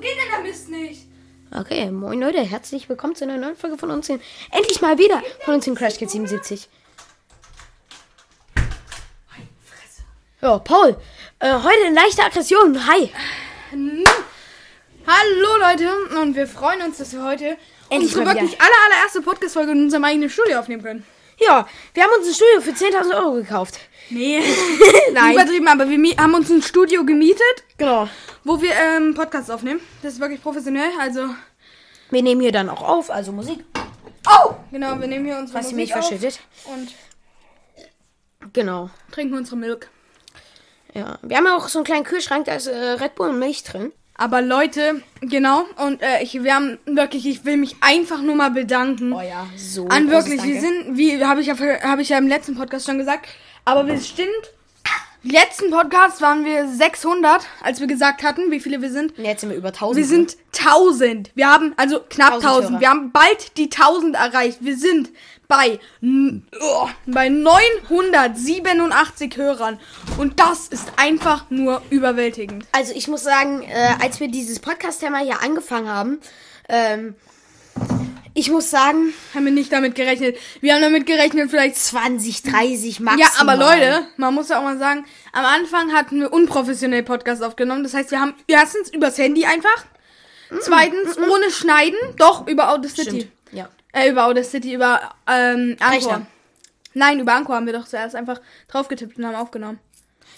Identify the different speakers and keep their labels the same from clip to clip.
Speaker 1: geht denn der Mist nicht?
Speaker 2: Okay, moin Leute, herzlich willkommen zu einer neuen Folge von uns. in- Endlich mal wieder von uns in Crash Kids 77.
Speaker 1: Fresse.
Speaker 2: Ja, Paul, äh, heute in leichter Aggression. Hi.
Speaker 1: Hallo Leute und wir freuen uns, dass wir heute
Speaker 2: Endlich
Speaker 1: unsere wirklich aller, allererste Podcast-Folge in unserem eigenen Studio aufnehmen können.
Speaker 2: Ja, wir haben uns ein Studio für 10.000 Euro gekauft.
Speaker 1: Nee,
Speaker 2: Nein.
Speaker 1: übertrieben, aber wir haben uns ein Studio gemietet,
Speaker 2: Genau.
Speaker 1: wo wir ähm, Podcasts aufnehmen. Das ist wirklich professionell, also...
Speaker 2: Wir nehmen hier dann auch auf, also Musik.
Speaker 1: Oh! Genau, wir nehmen hier unsere
Speaker 2: Was sie
Speaker 1: Musik
Speaker 2: mich
Speaker 1: auf
Speaker 2: verschüttet.
Speaker 1: und
Speaker 2: Genau.
Speaker 1: trinken unsere Milk.
Speaker 2: Ja, wir haben ja auch so einen kleinen Kühlschrank, da ist äh, Red Bull und Milch drin.
Speaker 1: Aber Leute, genau, und äh, ich, wir haben wirklich, ich will mich einfach nur mal bedanken.
Speaker 2: Oh ja, so.
Speaker 1: An wirklich, wir sind, wie habe ich, ja, habe ich ja im letzten Podcast schon gesagt, aber wir sind, letzten Podcast waren wir 600, als wir gesagt hatten, wie viele wir sind.
Speaker 2: Jetzt sind wir über 1000.
Speaker 1: Wir sind 1000. Wir haben, also knapp
Speaker 2: 1000
Speaker 1: 1000.
Speaker 2: Hörer.
Speaker 1: Wir haben bald die 1000 erreicht. Wir sind bei, oh, bei 987 Hörern. Und das ist einfach nur überwältigend.
Speaker 2: Also ich muss sagen, äh, als wir dieses Podcast-Thema hier angefangen haben, ähm, ich muss sagen,
Speaker 1: Haben wir nicht damit gerechnet. Wir haben damit gerechnet, vielleicht
Speaker 2: 20, 30 maximal.
Speaker 1: Ja, aber Leute, man muss ja auch mal sagen, am Anfang hatten wir unprofessionell Podcast aufgenommen. Das heißt, wir haben erstens übers Handy einfach, zweitens ohne Schneiden, doch über Audacity.
Speaker 2: Stimmt. Ja.
Speaker 1: Äh, über Audacity, über ähm, Anchor.
Speaker 2: Rechner.
Speaker 1: Nein, über Anchor haben wir doch zuerst einfach draufgetippt und haben aufgenommen.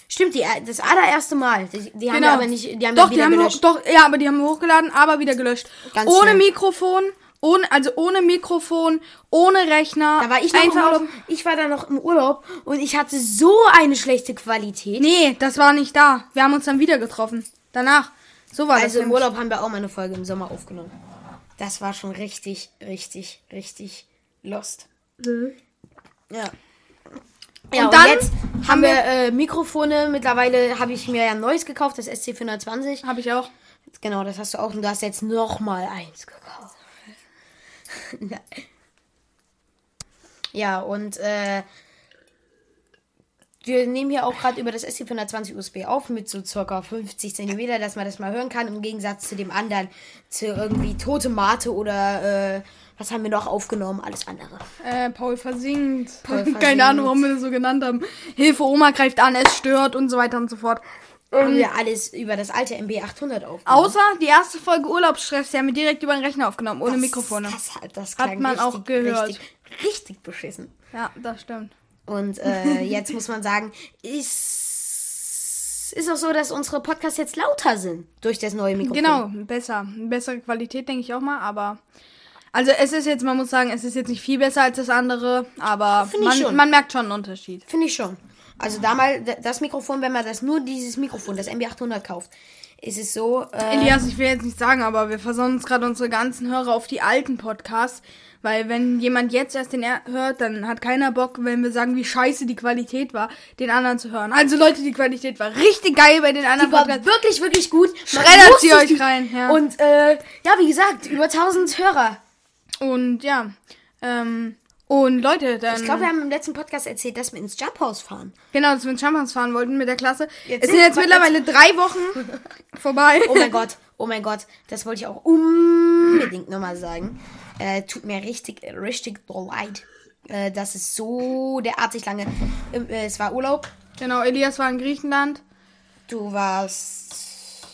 Speaker 2: Stimmt, die, das allererste Mal. Die, die haben
Speaker 1: Genau.
Speaker 2: wir aber nicht, die haben
Speaker 1: doch, die haben
Speaker 2: gelöscht.
Speaker 1: doch, ja, aber die haben wir hochgeladen, aber wieder gelöscht.
Speaker 2: Ganz
Speaker 1: ohne
Speaker 2: schlimm.
Speaker 1: Mikrofon, ohne, also ohne Mikrofon, ohne Rechner.
Speaker 2: Da war ich noch
Speaker 1: einfach
Speaker 2: im Urlaub. Ich war da noch im Urlaub und ich hatte so eine schlechte Qualität.
Speaker 1: Nee, das war nicht da. Wir haben uns dann wieder getroffen. Danach. So war das.
Speaker 2: also im
Speaker 1: nämlich.
Speaker 2: Urlaub haben wir auch mal eine Folge im Sommer aufgenommen. Das war schon richtig, richtig, richtig lost. Ja. Ja, und,
Speaker 1: dann
Speaker 2: jetzt
Speaker 1: haben
Speaker 2: haben wir
Speaker 1: wir-
Speaker 2: äh, Mikrofone. Mittlerweile habe ich mir ja ein neues gekauft, das SC420.
Speaker 1: Habe ich auch.
Speaker 2: Genau, das hast du auch. Und du hast jetzt noch mal eins gekauft. ja, und äh, wir nehmen hier auch gerade über das SC420 USB auf mit so circa 50 cm, dass man das mal hören kann. Im Gegensatz zu dem anderen, zu irgendwie Tote Mate oder äh, was haben wir noch aufgenommen? Alles andere.
Speaker 1: Äh, Paul versinkt.
Speaker 2: Paul versinkt.
Speaker 1: Keine Ahnung, warum wir das so genannt haben. Hilfe, Oma greift an, es stört und so weiter und so fort.
Speaker 2: Haben wir alles über das alte MB800 aufgenommen.
Speaker 1: Außer die erste Folge Urlaubsstress, die haben wir direkt über den Rechner aufgenommen, ohne
Speaker 2: Das-
Speaker 1: Mikrofone.
Speaker 2: Das, das
Speaker 1: Hat man
Speaker 2: richtig,
Speaker 1: auch gehört.
Speaker 2: Richtig, richtig beschissen.
Speaker 1: Ja, das stimmt.
Speaker 2: Und äh, jetzt muss man sagen, ist, ist auch so, dass unsere Podcasts jetzt lauter sind durch das neue Mikrofon.
Speaker 1: Genau, besser. Bessere Qualität, denke ich auch mal, aber. Also es ist jetzt, man muss sagen, es ist jetzt nicht viel besser als das andere, aber man, man merkt schon einen Unterschied.
Speaker 2: Finde ich schon. Also da mal d- das Mikrofon, wenn man das nur dieses Mikrofon, das MB800 kauft, ist es so. Äh,
Speaker 1: Elias, ich will jetzt nicht sagen, aber wir versauen uns gerade unsere ganzen Hörer auf die alten Podcasts. Weil wenn jemand jetzt erst den er hört, dann hat keiner Bock, wenn wir sagen, wie scheiße die Qualität war, den anderen zu hören. Also Leute, die Qualität war richtig geil bei den anderen
Speaker 2: die war
Speaker 1: Podcasts.
Speaker 2: wirklich, wirklich gut.
Speaker 1: Schreddert sie euch rein, ja.
Speaker 2: Und äh, ja, wie gesagt, über 1000 Hörer.
Speaker 1: Und ja, ähm, und Leute, dann...
Speaker 2: Ich glaube, wir haben im letzten Podcast erzählt, dass wir ins Jump House fahren.
Speaker 1: Genau, dass wir ins Champagnes fahren wollten mit der Klasse.
Speaker 2: Jetzt
Speaker 1: es sind jetzt mittlerweile drei Wochen vorbei.
Speaker 2: Oh mein Gott, oh mein Gott, das wollte ich auch unbedingt nochmal sagen. Äh, tut mir richtig, richtig leid. Äh, das ist so derartig lange. Ähm, äh, es war Urlaub.
Speaker 1: Genau, Elias war in Griechenland.
Speaker 2: Du warst.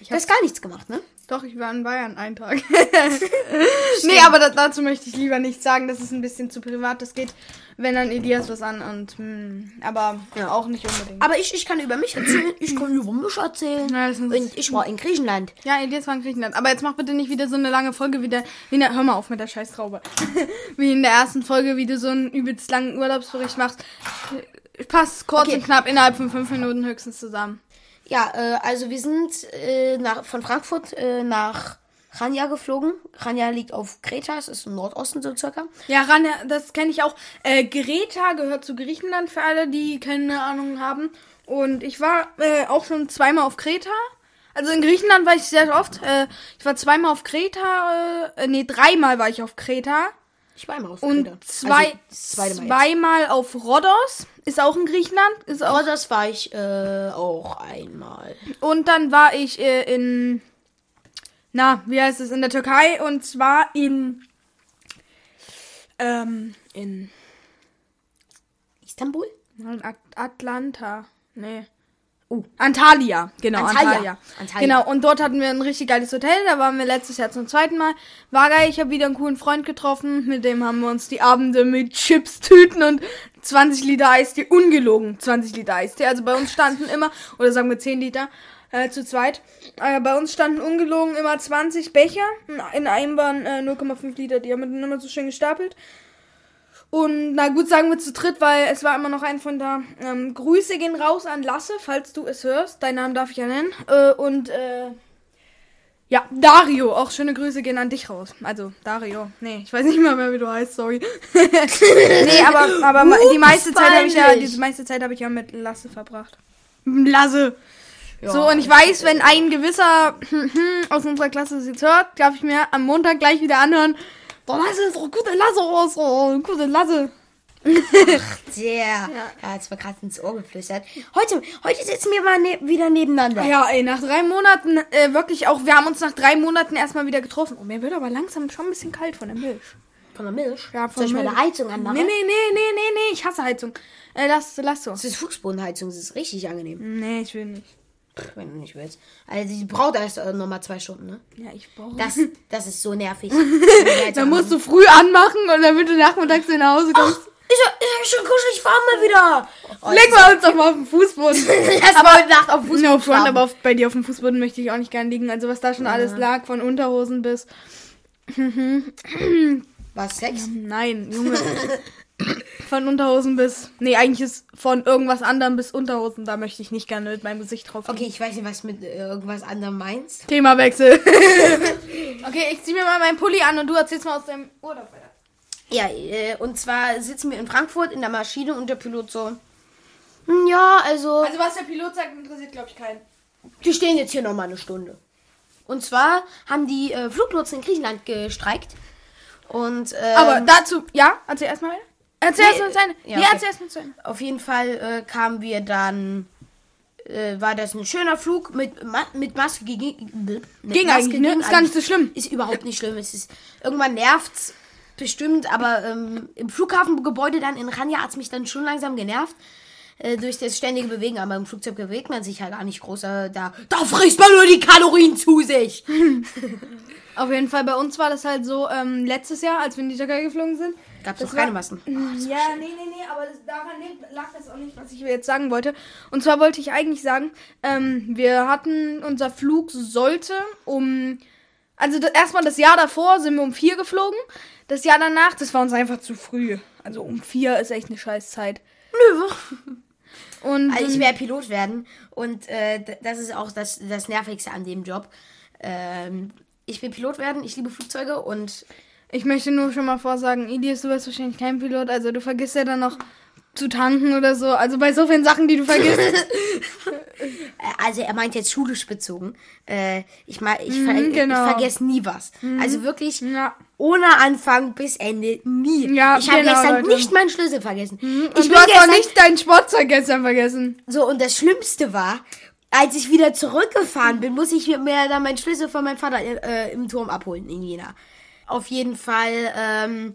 Speaker 2: Du hast gar nichts gemacht, ne?
Speaker 1: Doch, ich war in Bayern einen Tag. nee, aber da, dazu möchte ich lieber nichts sagen. Das ist ein bisschen zu privat. Das geht, wenn dann Elias was an und hm, aber
Speaker 2: Ja.
Speaker 1: auch nicht unbedingt.
Speaker 2: Aber ich, ich kann über mich erzählen. Ich kann über mich erzählen.
Speaker 1: Ja,
Speaker 2: Und ich war in Griechenland.
Speaker 1: Ja, Elias war in Griechenland. Aber jetzt mach bitte nicht wieder so eine lange Folge wie der. Wie in der, hör mal auf mit der Scheißtraube. wie in der ersten Folge, wie du so einen übelst langen Urlaubsbericht machst. Passt kurz
Speaker 2: Okay.
Speaker 1: und knapp innerhalb von fünf Minuten höchstens zusammen.
Speaker 2: Ja, äh, also wir sind äh, nach, von Frankfurt äh, nach Chania geflogen. Chania liegt auf Kreta, es ist im Nordosten so circa.
Speaker 1: Ja, Rania, das kenne ich auch. Äh, Greta gehört zu Griechenland für alle, die keine Ahnung haben. Und ich war äh, auch schon zweimal auf Kreta. Also in Griechenland war ich sehr oft. Äh, ich war zweimal auf Kreta. Äh, nee, dreimal war ich auf Kreta.
Speaker 2: Ich war einmal auf
Speaker 1: Und
Speaker 2: Kreta.
Speaker 1: zwei,
Speaker 2: Also, das zweite Mal jetzt.
Speaker 1: zweimal auf Rhodos. Ist auch in Griechenland. Ist auch,
Speaker 2: Oh, das war ich äh, auch einmal.
Speaker 1: und dann war ich äh, in na, wie heißt es, in der Türkei und zwar in, ähm, in,
Speaker 2: Istanbul?
Speaker 1: in At Atlanta. Nee. Uh, Antalya, genau,
Speaker 2: Antalya.
Speaker 1: Antalya.
Speaker 2: Antalya.
Speaker 1: Genau, und dort hatten wir ein richtig geiles Hotel, da waren wir letztes Jahr zum zweiten Mal. War geil, ich habe wieder einen coolen Freund getroffen, mit dem haben wir uns die Abende mit Chips, Tüten und 20 Liter Eistee, ungelogen 20 Liter Eistee. Also bei uns standen immer, oder sagen wir 10 Liter, äh, zu zweit. Äh, bei uns standen ungelogen immer 20 Becher, in einem waren äh, 0,5 Liter, die haben wir dann immer so schön gestapelt. Und na gut, sagen wir zu dritt, weil es war immer noch ein von da. Ähm, Grüße gehen raus an Lasse, falls du es hörst. Deinen Namen darf ich ja nennen. Äh, und äh, ja, Dario, auch schöne Grüße gehen an dich raus. Also, Dario. Nee, ich weiß nicht mal mehr, wie du heißt, sorry. nee, aber, aber ma- die meiste Zeit habe ich ja, die meiste Zeit habe ich ja mit Lasse verbracht. Lasse. so, und ich weiß, wenn ein gewisser aus unserer Klasse das jetzt hört, darf ich mir am Montag gleich wieder anhören. Boah, Lasse ist doch gute Lasse raus, oh, gute Lasse.
Speaker 2: Der. Ja. hat's mir gerade ins Ohr geflüstert. Heute, heute sitzen wir mal ne wieder nebeneinander.
Speaker 1: Ja, ey, nach drei Monaten, äh, wirklich auch, wir haben uns nach drei Monaten erstmal wieder getroffen. Und mir wird aber langsam schon ein bisschen kalt von der Milch.
Speaker 2: Von der Milch?
Speaker 1: Ja, von
Speaker 2: Soll ich
Speaker 1: Milch.
Speaker 2: meine Heizung anmachen?
Speaker 1: Nee, nee, nee, nee, nee, nee, ich hasse Heizung. Äh, lass, lass so.
Speaker 2: Das ist Fußbodenheizung, das ist richtig angenehm.
Speaker 1: Nee, ich will nicht.
Speaker 2: Wenn du nicht willst. Also die braucht erst äh, nochmal zwei Stunden, ne?
Speaker 1: Ja, ich brauche
Speaker 2: Das, das ist so nervig.
Speaker 1: Dann musst du früh anmachen und damit du nachmittags nach Hause kommst.
Speaker 2: Ist ja, ist ja schon kuschelig, ich fahr mal wieder. Oh,
Speaker 1: Legen wir uns doch mal auf den Fußboden.
Speaker 2: Lass mal heute Nacht auf Fußboden
Speaker 1: No front, aber auf, bei dir auf dem Fußboden möchte ich auch nicht gern liegen. Also was da schon alles lag, von Unterhosen bis...
Speaker 2: Was, Sex?
Speaker 1: Nein, Junge. Von Unterhosen bis... Nee, eigentlich ist von irgendwas anderem bis Unterhosen. Da möchte ich nicht gerne mit meinem Gesicht drauf
Speaker 2: Okay, ich weiß nicht, was du mit äh, irgendwas anderem meinst.
Speaker 1: Themawechsel. okay, ich zieh mir mal meinen Pulli an und du erzählst mal aus deinem Urlaub weiter.
Speaker 2: Ja, äh, und zwar sitzen wir in Frankfurt in der Maschine und der Pilot so. "Hm, Ja, also.
Speaker 1: Also was der Pilot sagt, interessiert glaube ich keinen.
Speaker 2: Die stehen jetzt hier nochmal eine Stunde. Und zwar haben die äh, Fluglotsen in Griechenland gestreikt. Und ähm,
Speaker 1: Aber dazu, ja, erzähl erstmal weiter. Erzähl
Speaker 2: Nee,
Speaker 1: erstmal zu Ende.
Speaker 2: ja,
Speaker 1: Ja,
Speaker 2: okay.
Speaker 1: erzähl erstmal zu Ende.
Speaker 2: auf jeden Fall äh, kamen wir dann. Äh, war das ein schöner Flug mit, Ma mit Maske gegen. Mit
Speaker 1: Ging
Speaker 2: Maske
Speaker 1: eigentlich, ne?
Speaker 2: ging
Speaker 1: Ist gar nicht so schlimm.
Speaker 2: Ist überhaupt nicht schlimm. Es ist, irgendwann nervt's bestimmt, aber ähm, im Flughafengebäude dann in Ranja hat's mich dann schon langsam genervt. Äh, durch das ständige Bewegen, aber im Flugzeug bewegt man sich halt gar nicht groß. Äh, da, da frisst man nur die Kalorien zu sich.
Speaker 1: Auf jeden Fall, bei uns war das halt so, ähm, letztes Jahr, als wir in die Türkei geflogen sind.
Speaker 2: Gab's
Speaker 1: Das
Speaker 2: noch keine
Speaker 1: war-
Speaker 2: Masken.
Speaker 1: ja, nee, nee, nee, aber das, daran lag das auch nicht, was ich jetzt sagen wollte. Und zwar wollte ich eigentlich sagen, ähm, wir hatten, unser Flug sollte um, also das, erstmal das Jahr davor sind wir um vier geflogen. Das Jahr danach, das war uns einfach zu früh. Also um vier ist echt eine scheiß Zeit.
Speaker 2: Nö.
Speaker 1: Und
Speaker 2: Also ich werde Pilot werden und äh, das ist auch das, das Nervigste an dem Job. Ähm, ich will Pilot werden, ich liebe Flugzeuge und
Speaker 1: ich möchte nur schon mal vorsagen, Elias, du bist wahrscheinlich kein Pilot, also du vergisst ja dann noch zu tanken oder so. Also bei so vielen Sachen, die du vergisst.
Speaker 2: also er meint jetzt schulisch bezogen. Äh, ich mein, ich, ver
Speaker 1: Mhm, genau.
Speaker 2: ich vergesse nie was. Also wirklich
Speaker 1: ja.
Speaker 2: Ohne Anfang bis Ende nie.
Speaker 1: Ja,
Speaker 2: ich habe
Speaker 1: genau,
Speaker 2: gestern
Speaker 1: Leute.
Speaker 2: nicht meinen Schlüssel vergessen.
Speaker 1: Und
Speaker 2: ich
Speaker 1: du hast auch nicht dein Sportzeug gestern vergessen.
Speaker 2: so und das Schlimmste war, als ich wieder zurückgefahren bin, muss ich mir dann meinen Schlüssel von meinem Vater äh, im Turm abholen in Jena. Auf jeden Fall ähm,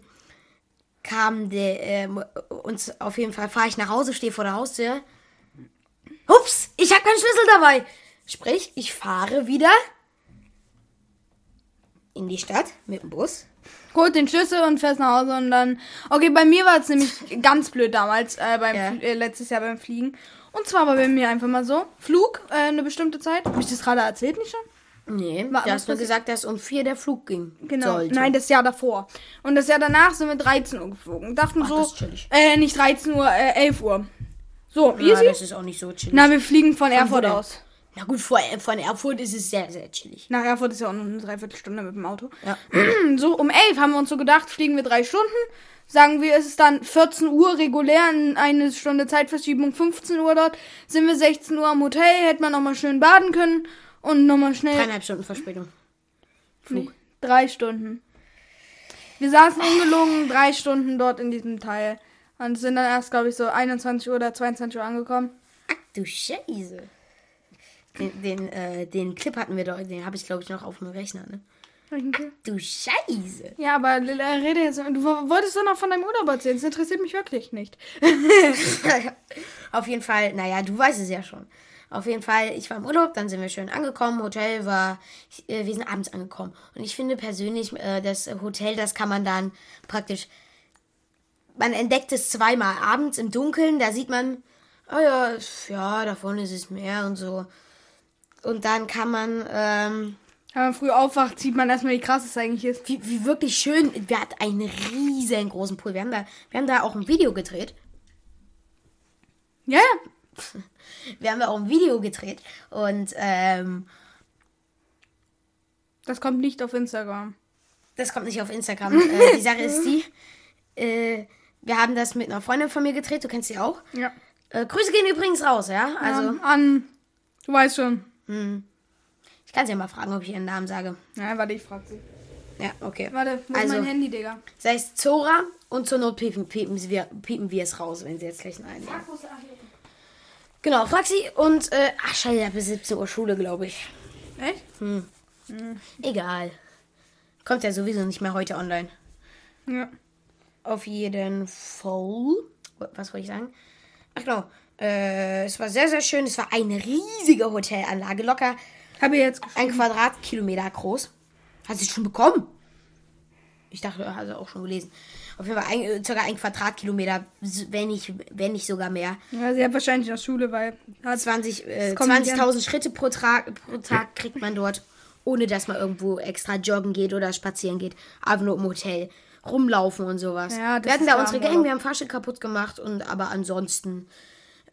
Speaker 2: kam der ähm, uns auf jeden Fall fahre ich nach Hause, stehe vor der Haustür. Ups, ich habe keinen Schlüssel dabei. Sprich, ich fahre wieder in die Stadt mit dem Bus.
Speaker 1: Holt den Schlüssel und fährst nach Hause und dann. Okay, bei mir war es nämlich ganz blöd damals, äh, beim
Speaker 2: Ja.
Speaker 1: Fl- äh, letztes Jahr beim Fliegen. Und zwar war bei mir einfach mal so: Flug, äh, eine bestimmte Zeit. Hab ich das gerade erzählt, nicht schon?
Speaker 2: Nee,
Speaker 1: War-
Speaker 2: du hast nur gesagt, dass um vier der Flug ging.
Speaker 1: Genau.
Speaker 2: Sollte.
Speaker 1: Nein, das Jahr davor. Und das Jahr danach sind wir 13 Uhr geflogen. Dachten
Speaker 2: Ach,
Speaker 1: so.
Speaker 2: das ist chillig.
Speaker 1: Äh, nicht 13 Uhr, äh, 11 Uhr. So,
Speaker 2: ja,
Speaker 1: easy.
Speaker 2: das ist auch nicht so chillig.
Speaker 1: Na, wir fliegen von Erfurt aus.
Speaker 2: Na gut, vor, von Erfurt ist es sehr, sehr chillig.
Speaker 1: Nach Erfurt ist ja auch noch eine Dreiviertelstunde mit dem Auto.
Speaker 2: Ja.
Speaker 1: So, um 11 haben wir uns so gedacht, fliegen wir drei Stunden. Sagen wir, es ist dann 14 Uhr regulär, in eine Stunde Zeitverschiebung, 15 Uhr dort. Sind wir 16 Uhr am Hotel, hätten wir nochmal schön baden können und nochmal schnell.
Speaker 2: Dreieinhalb Stunden Verspätung.
Speaker 1: Nee, drei Stunden. Wir saßen ungelogen drei Stunden dort in diesem Teil. Und sind dann erst, glaube ich, so 21 Uhr oder 22 Uhr angekommen.
Speaker 2: Ach du Scheiße. Den, den, äh, den Clip hatten wir doch, den habe ich glaube ich noch auf dem Rechner, ne? Du Scheiße.
Speaker 1: Ja, aber Lilla, rede jetzt. Du wolltest doch noch von deinem Urlaub erzählen. Das interessiert mich wirklich nicht.
Speaker 2: Auf jeden Fall, naja, du weißt es ja schon. Auf jeden Fall, ich war im Urlaub, dann sind wir schön angekommen. Hotel war, äh, wir sind abends angekommen. Und ich finde persönlich, äh, das Hotel, das kann man dann praktisch, man entdeckt es zweimal abends im Dunkeln, da sieht man, oh ja, ja, da vorne ist es Meer und so. Und dann kann man, ähm,
Speaker 1: Wenn man früh aufwacht, sieht man erstmal, wie krass es eigentlich ist.
Speaker 2: wie, wie wirklich schön, wir hatten einen riesengroßen Pool. Wir haben da, wir haben da auch ein Video gedreht.
Speaker 1: Ja, ja.
Speaker 2: Wir haben da auch ein Video gedreht. Und, ähm,
Speaker 1: Das kommt nicht auf Instagram.
Speaker 2: Das kommt nicht auf Instagram. äh, die Sache ist die, äh, wir haben das mit einer Freundin von mir gedreht, du kennst sie auch.
Speaker 1: Ja.
Speaker 2: Äh, Grüße gehen übrigens raus, ja? Also,
Speaker 1: Ähm, an. Du weißt schon.
Speaker 2: Ich kann sie ja mal fragen, ob ich ihren Namen sage.
Speaker 1: Ja, warte, ich frag sie.
Speaker 2: Ja, okay.
Speaker 1: Warte, wo ist
Speaker 2: Also-
Speaker 1: mein Handy, Digga?
Speaker 2: Das heißt Zora und zur Not piepen, piepen, wir, piepen wir es raus, wenn sie jetzt gleich einen einladen. Genau, frag sie und, äh, ach scheiße, ich bis 17 Uhr Schule, glaube ich.
Speaker 1: Echt?
Speaker 2: Egal. Kommt ja sowieso nicht mehr heute online.
Speaker 1: Ja.
Speaker 2: Auf jeden Fall. Was wollte ich sagen? Ach genau. Äh, es war sehr, sehr schön. Es war eine riesige Hotelanlage. Locker
Speaker 1: Habe jetzt
Speaker 2: ein Quadratkilometer groß. Hat sie schon bekommen? Ich dachte, hat sie auch schon gelesen. Auf jeden Fall ein, äh, circa ein Quadratkilometer, wenn nicht, wenn nicht sogar mehr.
Speaker 1: Ja, sie hat wahrscheinlich noch Schule, weil. Hat
Speaker 2: 20 äh,
Speaker 1: kommt nicht
Speaker 2: 20.000 Schritte pro, Tra pro Tag kriegt man dort, ohne dass man irgendwo extra joggen geht oder spazieren geht. Einfach nur im Hotel rumlaufen und sowas.
Speaker 1: Ja,
Speaker 2: wir hatten da unsere
Speaker 1: aber-
Speaker 2: Gang, wir haben Fahrstuhl kapput gemacht und aber ansonsten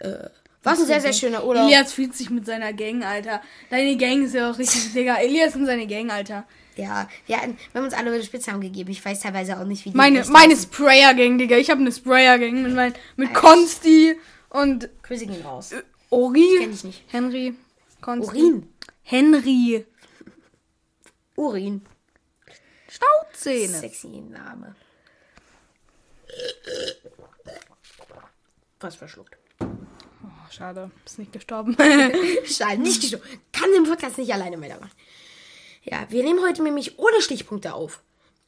Speaker 2: äh, war ein sehr, sehr schöner Urlaub.
Speaker 1: Elias fühlt sich mit seiner Gang, Alter. Deine Gang ist ja auch richtig, Digga. Elias und seine Gang, Alter.
Speaker 2: Ja, wir, hatten, wir haben uns alle Spitznamen gegeben. Ich weiß teilweise auch nicht, wie die
Speaker 1: Meine, meine. Sprayer-Gang, Digga. Ich habe eine Sprayer-Gang mit, mein, mit Konsti und
Speaker 2: Grüße gehen raus.
Speaker 1: Ori.
Speaker 2: Kenn ich nicht.
Speaker 1: Henry. Konsti.
Speaker 2: Urin.
Speaker 1: Henry.
Speaker 2: Urin.
Speaker 1: Stauzähne.
Speaker 2: Sexy Name. Was verschluckt.
Speaker 1: Schade. Ist nicht gestorben.
Speaker 2: Schade, nicht gestorben. Kann den Podcast nicht alleine weitermachen. Ja, wir nehmen heute nämlich ohne Stichpunkte auf.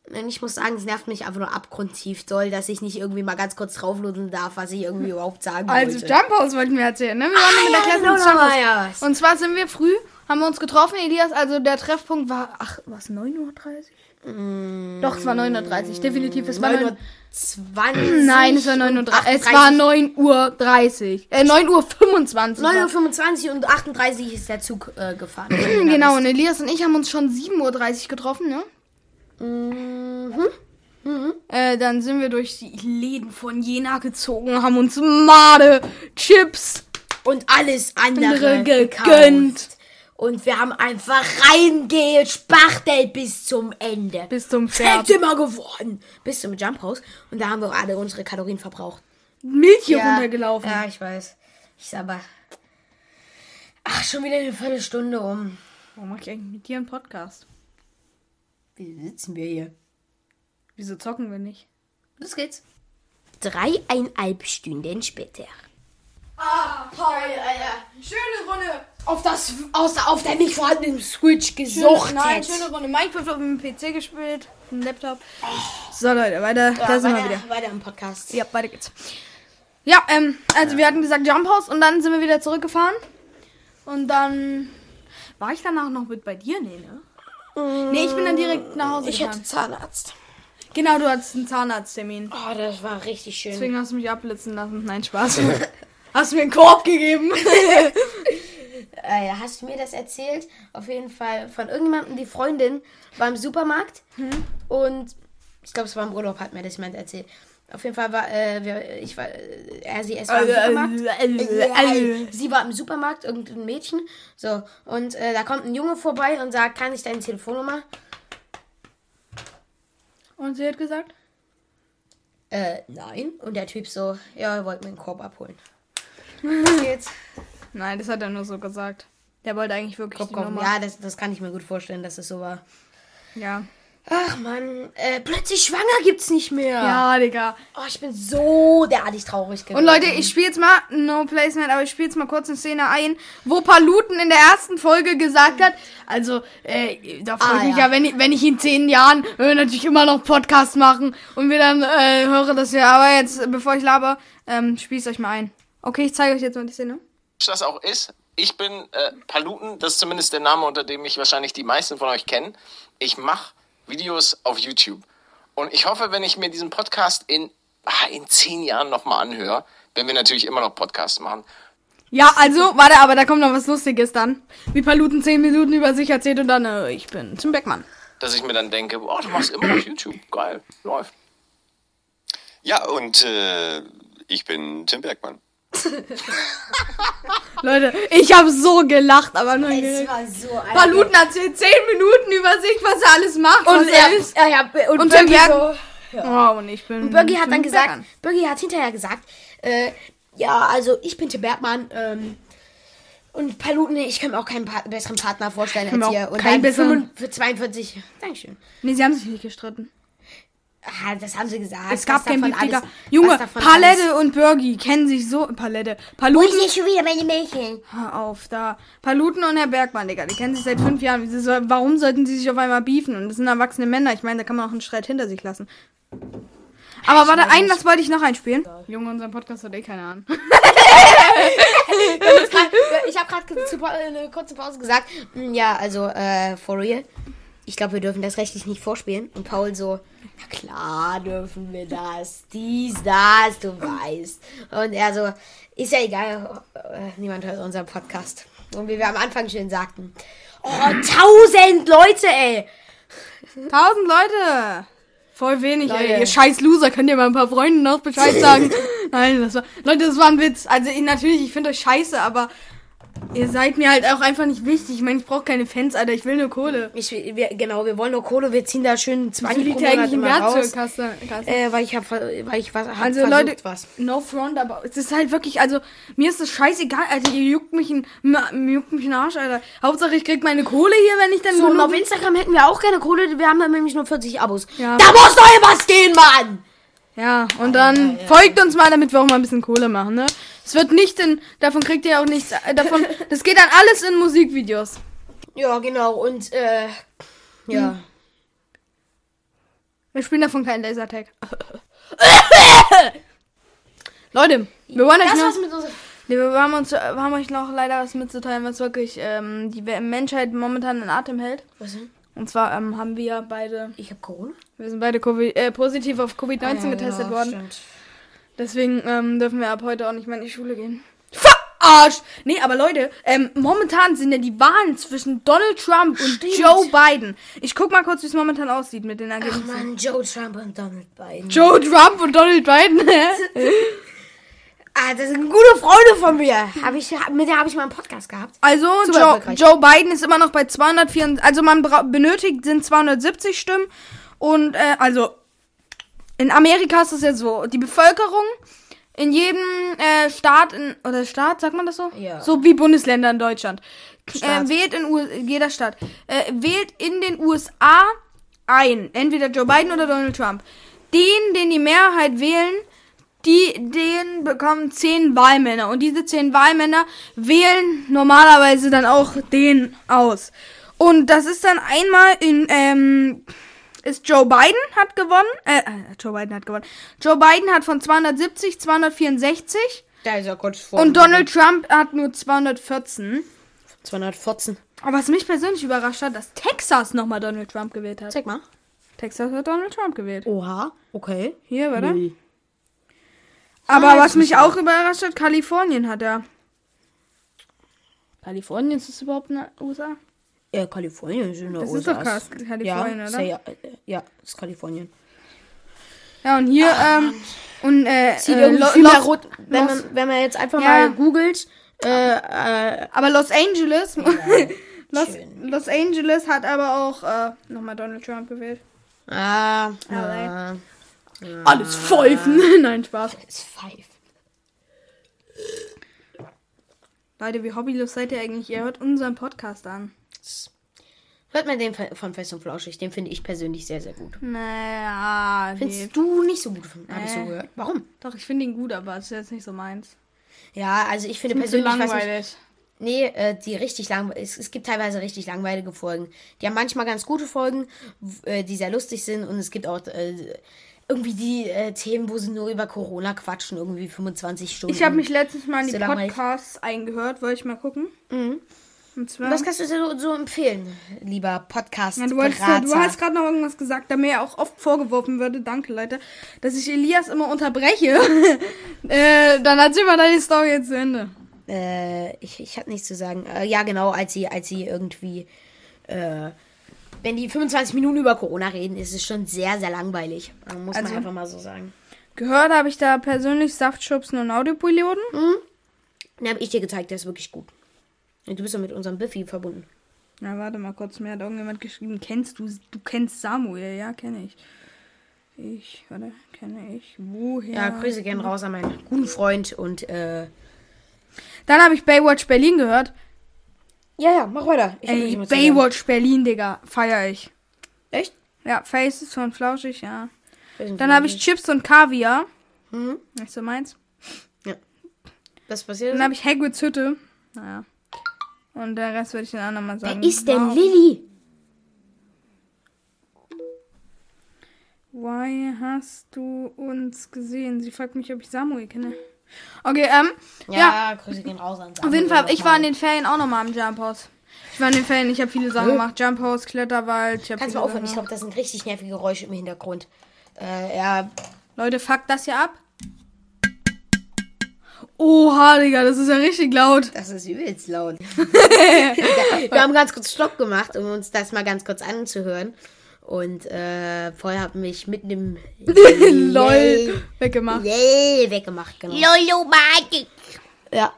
Speaker 2: Und ich muss sagen, es nervt mich einfach nur abgrundtief doll, dass ich nicht irgendwie mal ganz kurz drauflosen darf, was ich irgendwie überhaupt sagen
Speaker 1: Also
Speaker 2: wollte.
Speaker 1: Jump House wollten wir erzählen, ne? Wir waren mit der
Speaker 2: ja,
Speaker 1: Klasse
Speaker 2: genau,
Speaker 1: Jump House.
Speaker 2: ja.
Speaker 1: Und zwar sind wir früh, haben wir uns getroffen, Elias, also der Treffpunkt war, ach, was, 9.30 Uhr? Doch, es war 9.30 Uhr, definitiv. Es war 9 Uhr.
Speaker 2: 9.20
Speaker 1: Nein, es war 9 Uhr. Es war 9 Uhr 30. Äh, 9 Uhr 25.
Speaker 2: 9.25 Uhr und 38 ist der Zug äh, gefahren.
Speaker 1: Genau, und Elias und ich haben uns schon 7.30 Uhr getroffen, ne?
Speaker 2: Mhm.
Speaker 1: Äh, dann sind wir durch die Läden von Jena gezogen, haben uns Made, Chips,
Speaker 2: Und alles andere
Speaker 1: Andere
Speaker 2: gekauft.
Speaker 1: gegönnt.
Speaker 2: Und wir haben einfach reingespachtelt bis zum Ende.
Speaker 1: bis zum Pferd.
Speaker 2: immer geworden. Bis zum Jump House. Und da haben wir alle unsere Kalorien verbraucht.
Speaker 1: Milch hier runtergelaufen.
Speaker 2: Ja, ich weiß. Ich sag aber. Ach, schon wieder eine Viertelstunde um.
Speaker 1: Warum mache ich eigentlich mit dir einen Podcast?
Speaker 2: Wie sitzen wir hier?
Speaker 1: Wieso zocken wir nicht?
Speaker 2: Los geht's. Dreieinhalb Stunden später.
Speaker 1: Ah, toll, Alter. Schöne Runde.
Speaker 2: Auf das, aus, auf der nicht vorhandenen Switch gesucht.
Speaker 1: Nein,
Speaker 2: jetzt.
Speaker 1: schöne Runde Minecraft auf dem PC gespielt, auf dem Laptop. So, Leute, weiter.
Speaker 2: Ja,
Speaker 1: da sind wir
Speaker 2: weiter,
Speaker 1: wieder.
Speaker 2: weiter im Podcast.
Speaker 1: Ja, weiter geht's. Ja, ähm, also wir hatten gesagt Jump House und dann sind wir wieder zurückgefahren. Und dann war ich danach noch mit bei dir, nee, ne? Nee, ich bin dann direkt nach Hause
Speaker 2: Ich
Speaker 1: gefahren.
Speaker 2: hatte Zahnarzt.
Speaker 1: Genau, du hattest einen Zahnarzttermin.
Speaker 2: Oh, das war richtig schön.
Speaker 1: Deswegen hast du mich abblitzen lassen. Nein, Spaß. hast du mir einen Korb gegeben?
Speaker 2: Äh, hast du mir das erzählt? Auf jeden Fall von irgendjemandem, die Freundin war im Supermarkt und ich glaube, es war im Urlaub, hat mir das jemand erzählt. Auf jeden Fall war, äh, ich war, äh, er, sie, es war im Supermarkt. Sie war im Supermarkt, irgendein Mädchen. So, und äh, da kommt ein Junge vorbei und sagt, kann ich deine Telefonnummer?
Speaker 1: Und sie hat gesagt?
Speaker 2: Äh, nein. Und der Typ so, ja, er wollte mir einen Korb abholen. Was geht's?
Speaker 1: Nein, das hat er nur so gesagt. Der wollte eigentlich wirklich
Speaker 2: Korb
Speaker 1: die
Speaker 2: kaufen.
Speaker 1: Nummer.
Speaker 2: Ja, das, das kann ich mir gut vorstellen, dass es so war.
Speaker 1: Ja.
Speaker 2: Ach man, äh, plötzlich schwanger gibt's nicht mehr.
Speaker 1: Ja, Digga.
Speaker 2: Oh, ich bin so derartig traurig geworden.
Speaker 1: Und Leute, ich spiele jetzt mal, no placement, aber ich spiele jetzt mal kurz eine Szene ein, wo Paluten in der ersten Folge gesagt hat, also, äh, da freue ich
Speaker 2: Ah,
Speaker 1: mich
Speaker 2: ja.
Speaker 1: ja, wenn ich, wenn ich in zehn Jahren äh, natürlich immer noch Podcast machen und wir dann äh, höre das ja. Aber jetzt, bevor ich laber, ähm, spiel's euch mal ein. Okay, ich zeige euch jetzt mal die Szene.
Speaker 3: Das auch ist. Ich bin äh, Paluten, das ist zumindest der Name, unter dem mich wahrscheinlich die meisten von euch kennen. Ich mache Videos auf YouTube. Und ich hoffe, wenn ich mir diesen Podcast in, ah, in zehn Jahren nochmal anhöre, wenn wir natürlich immer noch Podcasts machen,
Speaker 1: Ja, also, warte, aber da kommt noch was Lustiges dann. Wie Paluten zehn Minuten über sich erzählt und dann, äh, ich bin Tim Beckmann.
Speaker 3: dass ich mir dann denke, oh, du machst immer noch YouTube. Geil, läuft.
Speaker 4: Ja, und äh, ich bin Tim Bergmann.
Speaker 1: Leute, ich habe so gelacht, aber nur
Speaker 2: es war so ein
Speaker 1: Paluten erzählt zehn Minuten über sich, was er alles macht,
Speaker 2: und
Speaker 1: er ist.
Speaker 2: ja, ja, und,
Speaker 1: Und
Speaker 2: Birgi so,
Speaker 1: Oh, und ich bin.
Speaker 2: Birgi hat dann gesagt,
Speaker 1: Beckmann.
Speaker 2: Birgi hat hinterher gesagt, äh, ja, also ich bin Tim Bergmann, ähm, und Paluten, ich kann mir auch keinen pa besseren Partner vorstellen als ihr. Und
Speaker 1: keinen
Speaker 2: dann
Speaker 1: besseren-
Speaker 2: 45 für 42. Dankeschön.
Speaker 1: Nee, sie haben sich nicht gestritten.
Speaker 2: Ah, das haben sie gesagt.
Speaker 1: Es gab kein
Speaker 2: davon
Speaker 1: Beef, Digga.
Speaker 2: alles-
Speaker 1: Junge, Palette und Birgi kennen sich so. Palette. Paluten.
Speaker 2: ist schon wieder meine Mädchen?
Speaker 1: Hör auf, da. Paluten und Herr Bergmann, Digga. Die kennen sich seit fünf Jahren. Warum sollten sie sich auf einmal beefen? Und das sind erwachsene Männer. Ich meine, da kann man auch einen Streit hinter sich lassen. Aber warte, ein, was wollte ich noch einspielen? Junge, unser Podcast hat eh keine Ahnung.
Speaker 2: Ich habe gerade eine kurze Pause gesagt. mm, Ja, also, äh, for real. Ich glaube, wir dürfen das rechtlich nicht vorspielen. Und Paul so, na klar dürfen wir das. Dies, das, du weißt. Und er so, ist ja egal, niemand hört unseren Podcast. Und wie wir am Anfang schön sagten, oh, tausend Leute, ey.
Speaker 1: Tausend Leute! Voll wenig,
Speaker 2: Leute.
Speaker 1: ey. Ihr scheiß Loser, könnt ihr mal ein paar Freunden noch Bescheid sagen? Nein, das war. Leute, das war ein Witz. Also ich, natürlich, ich finde euch scheiße, aber ihr seid mir halt auch einfach nicht wichtig. Ich meine, ich brauche keine Fans, Alter. Ich will nur Kohle.
Speaker 2: Ich, wir, genau, wir wollen nur Kohle, wir ziehen da schön 20 pro
Speaker 1: der
Speaker 2: Monat
Speaker 1: eigentlich im. Werkzeugkasten? Kasten?
Speaker 2: Äh, weil ich hab, weil ich was, hab
Speaker 1: Also
Speaker 2: versucht,
Speaker 1: Leute,
Speaker 2: was.
Speaker 1: no front, aber es ist halt wirklich, also mir ist das scheißegal, Alter, ihr juckt mich in, mir juckt mich in den Arsch, Alter. Hauptsache ich krieg meine Kohle hier, wenn ich dann
Speaker 2: So, und auf Instagram hätten wir auch keine Kohle, wir haben dann nämlich nur 40 Abos.
Speaker 1: Ja.
Speaker 2: Da muss doch was gehen, Mann!
Speaker 1: Ja, und dann folgt uns mal, damit wir auch mal ein bisschen Kohle machen, ne? Es wird nicht in, davon kriegt ihr auch nichts, äh, davon, das geht dann alles in Musikvideos.
Speaker 2: Ja, genau, und, äh, ja.
Speaker 1: Wir spielen davon keinen Lasertag. Leute, wir wollen euch
Speaker 2: Das
Speaker 1: noch,
Speaker 2: war's mit uns.
Speaker 1: nee, wir haben uns, wir haben euch noch leider was mitzuteilen, was wirklich, ähm, die Menschheit momentan in Atem hält.
Speaker 2: Was denn?
Speaker 1: Und zwar, ähm, haben wir beide
Speaker 2: Ich hab Corona?
Speaker 1: Wir sind beide Covid, äh, positiv auf Covid-19 getestet worden.
Speaker 2: Stimmt.
Speaker 1: Deswegen ähm, dürfen wir ab heute auch nicht mehr in die Schule gehen. Verarscht! Nee, aber Leute, ähm, momentan sind ja die Wahlen zwischen Donald Trump und
Speaker 2: Stimmt.
Speaker 1: Joe Biden. Ich guck mal kurz, wie es momentan aussieht mit den
Speaker 2: Ach
Speaker 1: Ergebnissen.
Speaker 2: man, Joe Trump und Donald Biden.
Speaker 1: Joe Trump und Donald Biden.
Speaker 2: Ah, das sind gute Freunde von mir. Hab ich, mit der habe ich mal einen Podcast gehabt.
Speaker 1: Also, Joe. Joe Biden ist immer noch bei 204. Also, man benötigt sind 270 Stimmen. Und, äh, also, in Amerika ist es ja so: die Bevölkerung in jedem äh, Staat, in, oder Staat, sagt man das so?
Speaker 2: Ja.
Speaker 1: So wie Bundesländer in Deutschland. Äh, wählt in U jeder Stadt. Äh, wählt in den USA ein. Entweder Joe Biden oder Donald Trump. Den, den die Mehrheit wählen, die, den bekommen zehn Wahlmänner. Und diese zehn Wahlmänner wählen normalerweise dann auch den aus. Und das ist dann einmal in, ähm, ist Joe Biden hat gewonnen. Äh, äh, Joe Biden hat gewonnen. Joe Biden hat von 270 264.
Speaker 2: Da ist ja kurz vor.
Speaker 1: Und Donald Trump hat nur 214.
Speaker 2: 214.
Speaker 1: Aber was mich persönlich überrascht hat, dass Texas nochmal Donald Trump gewählt hat.
Speaker 2: Zeig mal.
Speaker 1: Texas hat Donald Trump gewählt.
Speaker 2: Oha, okay.
Speaker 1: Hier, warte.
Speaker 2: Nee.
Speaker 1: Aber
Speaker 2: Ah,
Speaker 1: was mich auch überrascht hat, Kalifornien hat er. Kalifornien ist das überhaupt in den USA?
Speaker 2: Ja, Kalifornien ist in der
Speaker 1: Das ist doch Kalifornien,
Speaker 2: ja,
Speaker 1: oder?
Speaker 2: Ja, ja, ist Kalifornien.
Speaker 1: Ja, und hier, ähm, und, äh,
Speaker 2: Sieht
Speaker 1: äh,
Speaker 2: irgendwie
Speaker 1: Lo-
Speaker 2: viel mehr
Speaker 1: Los,
Speaker 2: rot, wenn
Speaker 1: Los,
Speaker 2: man, wenn man jetzt einfach
Speaker 1: Ja.
Speaker 2: mal googelt, äh, äh,
Speaker 1: aber Los Angeles, Los,
Speaker 2: schön.
Speaker 1: Los Angeles hat aber auch, äh, nochmal Donald Trump gewählt.
Speaker 2: ah,
Speaker 1: LA.
Speaker 2: äh,
Speaker 1: Alles Pfeifen. Nein, Spaß.
Speaker 2: ist five.
Speaker 1: Leute, wie hobbylos seid ihr eigentlich? Ihr hört unseren Podcast an.
Speaker 2: Hört man den von Fest und Flauschig. Den finde ich persönlich sehr, sehr gut.
Speaker 1: Naja,
Speaker 2: Findest
Speaker 1: nee.
Speaker 2: du nicht so gut? Habe ich so
Speaker 1: Nee.
Speaker 2: gehört. Warum?
Speaker 1: Doch, ich finde ihn gut, aber es ist jetzt nicht so meins.
Speaker 2: Ja, also ich finde persönlich...
Speaker 1: langweilig.
Speaker 2: Nee, äh, die richtig lang. Es, es gibt teilweise richtig langweilige Folgen. Die haben manchmal ganz gute Folgen, äh, die sehr lustig sind. Und es gibt auch äh, irgendwie die äh, Themen, wo sie nur über Corona quatschen, irgendwie 25 Stunden.
Speaker 1: Ich habe mich letztens mal in die
Speaker 2: So.
Speaker 1: Podcasts eingehört, wollte ich mal gucken. Und zwar.
Speaker 2: Was kannst du so, so empfehlen, lieber podcast
Speaker 1: Ja, du, wolltest, du hast gerade noch irgendwas gesagt, da mir ja auch oft vorgeworfen würde, danke Leute, dass ich Elias immer unterbreche. äh, dann erzähl mal deine Story jetzt zu Ende.
Speaker 2: äh, ich, ich habe nichts zu sagen. Äh, ja, genau, als sie, als sie irgendwie, äh, wenn die 25 Minuten über Corona reden, ist es schon sehr, sehr langweilig. Muss
Speaker 1: Also-
Speaker 2: man einfach mal so sagen.
Speaker 1: Gehört habe ich da persönlich Saftschubsen und Audiopiloten.
Speaker 2: Den habe ich dir gezeigt, der ist wirklich gut. Du bist doch mit unserem Biffy verbunden.
Speaker 1: Na, warte mal kurz, mir hat irgendjemand geschrieben, kennst du, du kennst Samuel, ja, kenne ich. Ich, warte, kenne ich, woher?
Speaker 2: Ja, Grüße gehen raus an meinen guten Freund und, äh,
Speaker 1: Dann habe ich Baywatch Berlin gehört.
Speaker 2: ja, ja, mach weiter. Ich
Speaker 1: Ey. Baywatch Berlin, Digga, feier ich.
Speaker 2: Echt?
Speaker 1: Ja, Faces von Flauschig, ja. Dann habe ich Chips und Kaviar.
Speaker 2: Mhm.
Speaker 1: Nicht so meins.
Speaker 2: ist. Was passiert?
Speaker 1: Dann habe ich Hagrids Hütte. Naja. Und der Rest würde ich den anderen mal sagen.
Speaker 2: Wer ist denn
Speaker 1: Wow.
Speaker 2: Lilly?
Speaker 1: Why hast du uns gesehen? Sie fragt mich, ob ich Samuel kenne. Okay, ähm, ja.
Speaker 2: Ja, Grüße gehen raus an
Speaker 1: Auf jeden Fall, ich war in den Ferien auch nochmal im Jump House. Ich war in den Ferien, ich habe viele Sachen gemacht. Jump House, Kletterwald. Ich hab
Speaker 2: Kannst du mal aufhören? Ich glaube, das sind richtig nervige Geräusche im Hintergrund. Äh, ja,
Speaker 1: Leute, fuck das hier ab. Oha, Digga, das ist ja richtig laut.
Speaker 2: das ist übelst laut. Wir haben ganz kurz Stopp gemacht, um uns das mal ganz kurz anzuhören. Und äh, vorher hat mich mitten im
Speaker 1: Lol. Weggemacht.
Speaker 2: Yay, weggemacht, genau.
Speaker 5: Lolo Magic.
Speaker 2: Ja.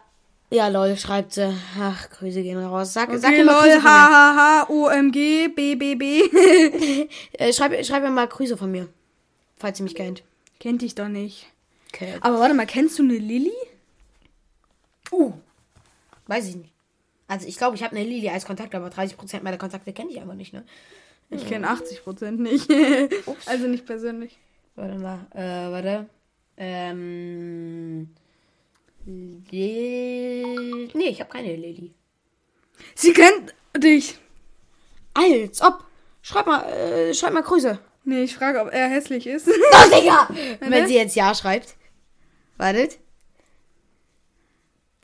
Speaker 2: Ja, lol, schreibt sie. Ach, Grüße gehen raus. Sag, sag
Speaker 1: Okay,
Speaker 2: ihr mal
Speaker 1: lol,
Speaker 2: mir.
Speaker 1: hahaha, OMG, BBB.
Speaker 2: Äh, schreib, schreib mir mal Grüße von mir. Falls ihr mich kennt.
Speaker 1: Kennt dich doch nicht.
Speaker 2: Okay.
Speaker 1: Aber warte mal, kennst du eine Lilly?
Speaker 2: Uh. Weiß ich nicht. Also ich glaube, ich habe eine Lili als Kontakt, aber 30% meiner Kontakte kenne ich einfach nicht, ne?
Speaker 1: Ich kenne 80% nicht. also nicht persönlich.
Speaker 2: Warte mal, äh, warte. Ähm. Lil nee, ich habe keine Lilly.
Speaker 1: Sie kennt dich.
Speaker 2: Als ob. Schreib mal, äh, schreib mal Grüße.
Speaker 1: Nee, ich frage, ob er hässlich ist.
Speaker 2: Oh, Digga! Wenn sie jetzt Ja schreibt. Wartet.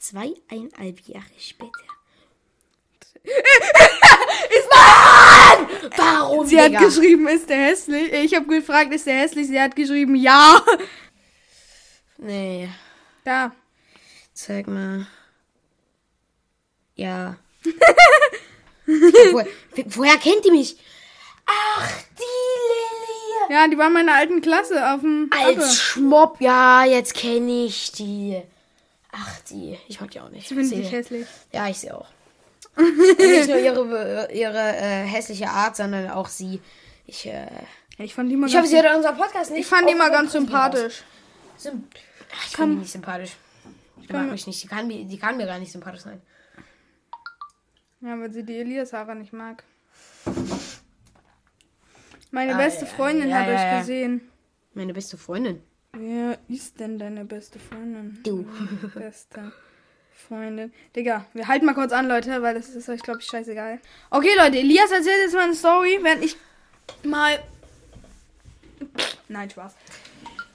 Speaker 2: Zweieinhalb Jahre später. ist Mann! Warum,
Speaker 1: Sie hat
Speaker 2: Digga?
Speaker 1: geschrieben, ist der hässlich? Ich habe gefragt, ist der hässlich? Sie hat geschrieben, ja.
Speaker 2: Nee.
Speaker 1: Da.
Speaker 2: Zeig mal. Ja. woher, woher kennt die mich? Ach, die Lilly.
Speaker 1: Ja, die war in meiner alten Klasse auf dem
Speaker 2: Als. Schmopp, ja, jetzt kenne ich die. Ach, die. Ich mag die auch nicht.
Speaker 1: Ich finde dich hässlich.
Speaker 2: Ja, ich sehe auch. Nicht nur ihre, ihre äh, hässliche Art, sondern auch sie. Ich, äh,
Speaker 1: Ich fand die mal
Speaker 2: ich hoffe,
Speaker 1: ganz,
Speaker 2: sie hört unseren Podcast nicht.
Speaker 1: ich fand die
Speaker 2: Auch
Speaker 1: mal
Speaker 2: wenn
Speaker 1: ganz sympathisch.
Speaker 2: Symp Ach, ich finde die nicht sympathisch. Ich mag mich nicht. Die kann, mir- die kann mir gar nicht sympathisch sein.
Speaker 1: Ja, weil sie die Elias-Haare nicht mag. Meine
Speaker 2: Ah,
Speaker 1: beste
Speaker 2: ja,
Speaker 1: Freundin
Speaker 2: ja,
Speaker 1: hat
Speaker 2: ja,
Speaker 1: euch
Speaker 2: ja.
Speaker 1: gesehen.
Speaker 2: Meine beste Freundin.
Speaker 1: Wer ist denn deine beste Freundin?
Speaker 2: Du.
Speaker 1: Beste Freundin. Digga, wir halten mal kurz an, Leute, weil das ist euch, glaube ich, scheißegal. Okay, Leute, Elias erzählt jetzt mal eine Story, während ich mal. Nein, Spaß.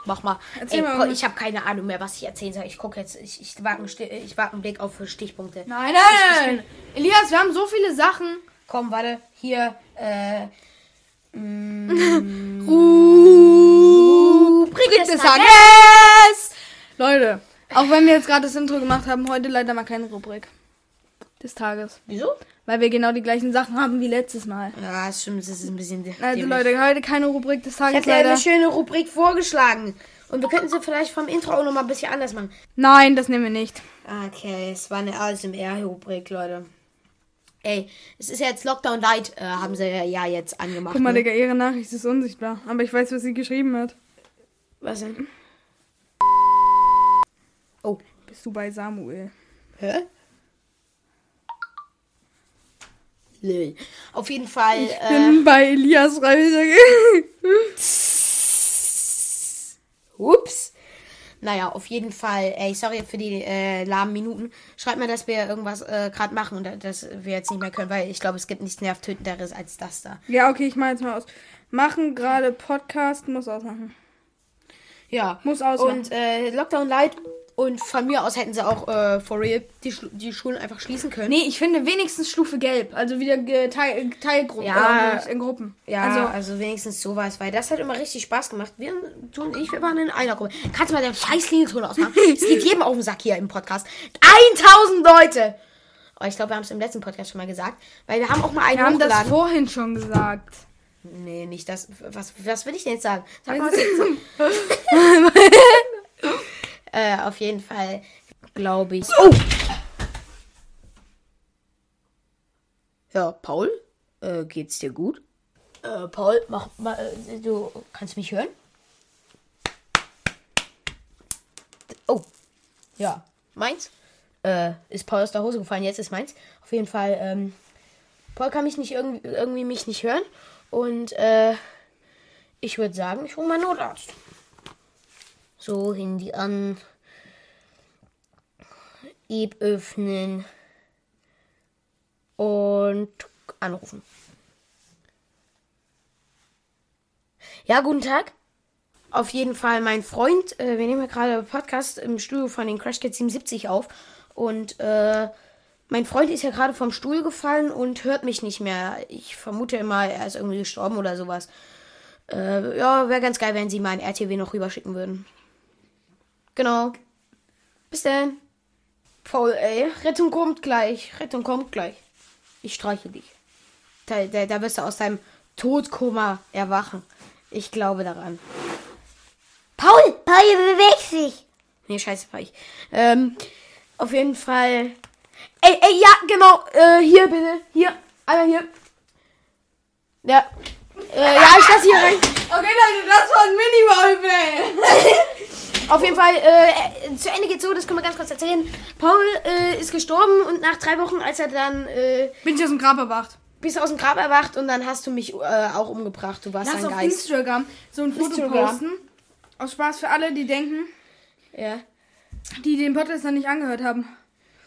Speaker 2: Mach mal.
Speaker 1: Erzähl
Speaker 2: Ey,
Speaker 1: mal
Speaker 2: ich habe keine Ahnung mehr, was ich erzählen soll. Ich gucke jetzt, ich, ich warte einen, warte einen Blick auf Stichpunkte.
Speaker 1: Nein, nein, nein. Elias, wir haben so viele Sachen.
Speaker 2: Komm, warte, hier, äh,
Speaker 1: Rubrik des Tages. Leute, auch wenn wir jetzt gerade das Intro gemacht haben, heute leider mal keine Rubrik des Tages.
Speaker 2: Wieso?
Speaker 1: Weil wir genau die gleichen Sachen haben wie letztes Mal.
Speaker 2: Ja, das stimmt, das ist ein bisschen.
Speaker 1: Also
Speaker 2: dämlich.
Speaker 1: Leute, heute keine Rubrik des
Speaker 2: ich
Speaker 1: Tages
Speaker 2: hätte ja
Speaker 1: leider.
Speaker 2: eine schöne Rubrik vorgeschlagen. Und wir könnten sie vielleicht vom Intro auch noch mal ein bisschen anders machen.
Speaker 1: Nein, das nehmen wir nicht.
Speaker 2: Okay, es war eine ASMR-Rubrik, Leute. Ey, es ist ja jetzt Lockdown Light, äh, haben sie ja jetzt angemacht.
Speaker 1: Guck mal,
Speaker 2: ne?
Speaker 1: Digga, ihre Nachricht ist unsichtbar. Aber ich weiß, was sie geschrieben hat.
Speaker 2: Was denn? Oh,
Speaker 1: Bist du bei Samuel?
Speaker 2: hä? Lil. Auf jeden Fall. äh,
Speaker 1: Bin bei Elias Reise.
Speaker 2: Ups. Naja, auf jeden Fall. Ey, sorry für die äh, lahmen Minuten. Schreibt mir, dass wir irgendwas äh, gerade machen und dass wir jetzt nicht mehr können, weil ich glaube, es gibt nichts nervtötenderes als das da.
Speaker 1: ja, okay, ich mach jetzt mal aus. Machen gerade Podcast, muss ausmachen.
Speaker 2: Ja.
Speaker 1: Muss ausmachen.
Speaker 2: Und äh, Lockdown Light. Und von mir aus hätten sie auch äh, for real die, die Schulen einfach schließen können.
Speaker 1: Nee, ich finde wenigstens Stufe Gelb. Also wieder ge- Teil, Teilgruppen.
Speaker 2: Ja.
Speaker 1: äh, in Gruppen.
Speaker 2: Ja,
Speaker 1: Also,
Speaker 2: also, wenigstens sowas, weil das hat immer richtig Spaß gemacht. Wir, du und ich, wir waren in einer Gruppe. Kannst du mal den scheiß Klingelton ausmachen? Es geht jedem auf den Sack hier im Podcast. 1000 Leute! Oh, ich glaube, wir haben es im letzten Podcast schon mal gesagt. Weil wir haben auch mal einen
Speaker 1: wir haben das vorhin schon gesagt.
Speaker 2: Nee, nicht das. Was, was will ich denn jetzt sagen? Sag mal, was jetzt äh, auf jeden Fall glaube ich. Oh! Ja, Paul, äh, geht's dir gut? Äh, Paul, mach mal, äh, du kannst mich hören? Oh, ja, meins. Äh, ist Paul aus der Hose gefallen, jetzt ist meins. Auf jeden Fall, ähm, Paul kann mich nicht irgendwie, irgendwie mich nicht hören. Und, äh, ich würde sagen, ich hole mal Notarzt. So, Handy an. Eb öffnen. Und anrufen. Ja, guten Tag. Auf jeden Fall mein Freund, äh, wir nehmen ja gerade Podcast im Studio von den Crash Kids 77 auf. Und äh, mein Freund ist ja gerade vom Stuhl gefallen und hört mich nicht mehr. Ich vermute immer, er ist irgendwie gestorben oder sowas. Äh, ja, wäre ganz geil, wenn sie meinen RTW noch rüberschicken würden. Genau. Bis dann. Paul, ey. Rettung kommt gleich. Rettung kommt gleich. Ich streiche dich. Da, da, da wirst du aus deinem Todkoma erwachen. Ich glaube daran. Paul! Paul, beweg dich! Nee, scheiße, ich. Ähm, auf jeden Fall. Ey, ey, ja, genau. Äh, hier bitte. Hier. Einmal hier. Ja. Äh, ja, ich lasse hier rein.
Speaker 1: Okay, Leute, das war ein Minimal-Play.
Speaker 2: Auf jeden Fall, äh, zu Ende geht's so, das können wir ganz kurz erzählen. Paul äh, ist gestorben und nach drei Wochen, als er dann äh,
Speaker 1: Bin ich aus dem Grab erwacht.
Speaker 2: bist du aus dem Grab erwacht und dann hast du mich äh, auch umgebracht. Du warst
Speaker 1: Lass
Speaker 2: ein
Speaker 1: auf
Speaker 2: Geist.
Speaker 1: Instagram so ein Foto
Speaker 2: Instagram.
Speaker 1: posten. Aus Spaß für alle, die denken,
Speaker 2: Ja.
Speaker 1: die den Podcast noch nicht angehört haben.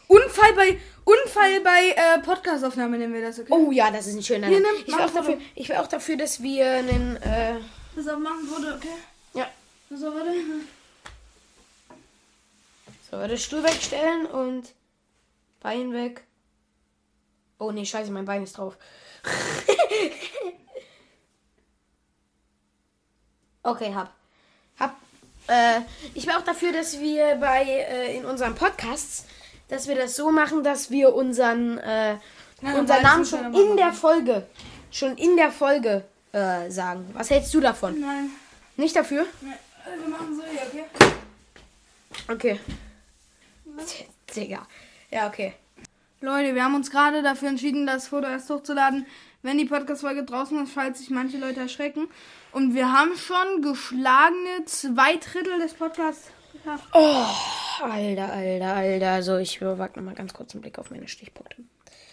Speaker 1: Unfall bei Unfall bei äh, Podcastaufnahme nennen wir das, okay?
Speaker 2: Oh ja, das ist ein schöner Name. Ich wäre auch, dafür, ich wär auch dafür, dass wir einen. Äh,
Speaker 1: Das auch machen wurde, okay?
Speaker 2: ja.
Speaker 1: So, warte.
Speaker 2: So, das Stuhl wegstellen und Bein weg. Oh nee, scheiße, mein Bein ist drauf. okay, hab. Hab. Äh, ich wäre auch dafür, dass wir bei äh, in unseren Podcasts, dass wir das so machen, dass wir unseren äh,
Speaker 1: Ja,
Speaker 2: unseren Namen schon in der. Folge, schon in der Folge äh, sagen. Was hältst du davon?
Speaker 1: Nein.
Speaker 2: Nicht dafür?
Speaker 1: Nein. Wir machen so hier, okay?
Speaker 2: Okay. Digga. Ja, okay.
Speaker 1: Leute, wir haben uns gerade dafür entschieden, das Foto erst hochzuladen, wenn die Podcast-Folge draußen ist, falls sich manche Leute erschrecken. Und wir haben schon geschlagene zwei Drittel des Podcasts. Geschafft.
Speaker 2: Alter, alter, alter. So, ich wag noch mal ganz kurz einen Blick auf meine Stichpunkte.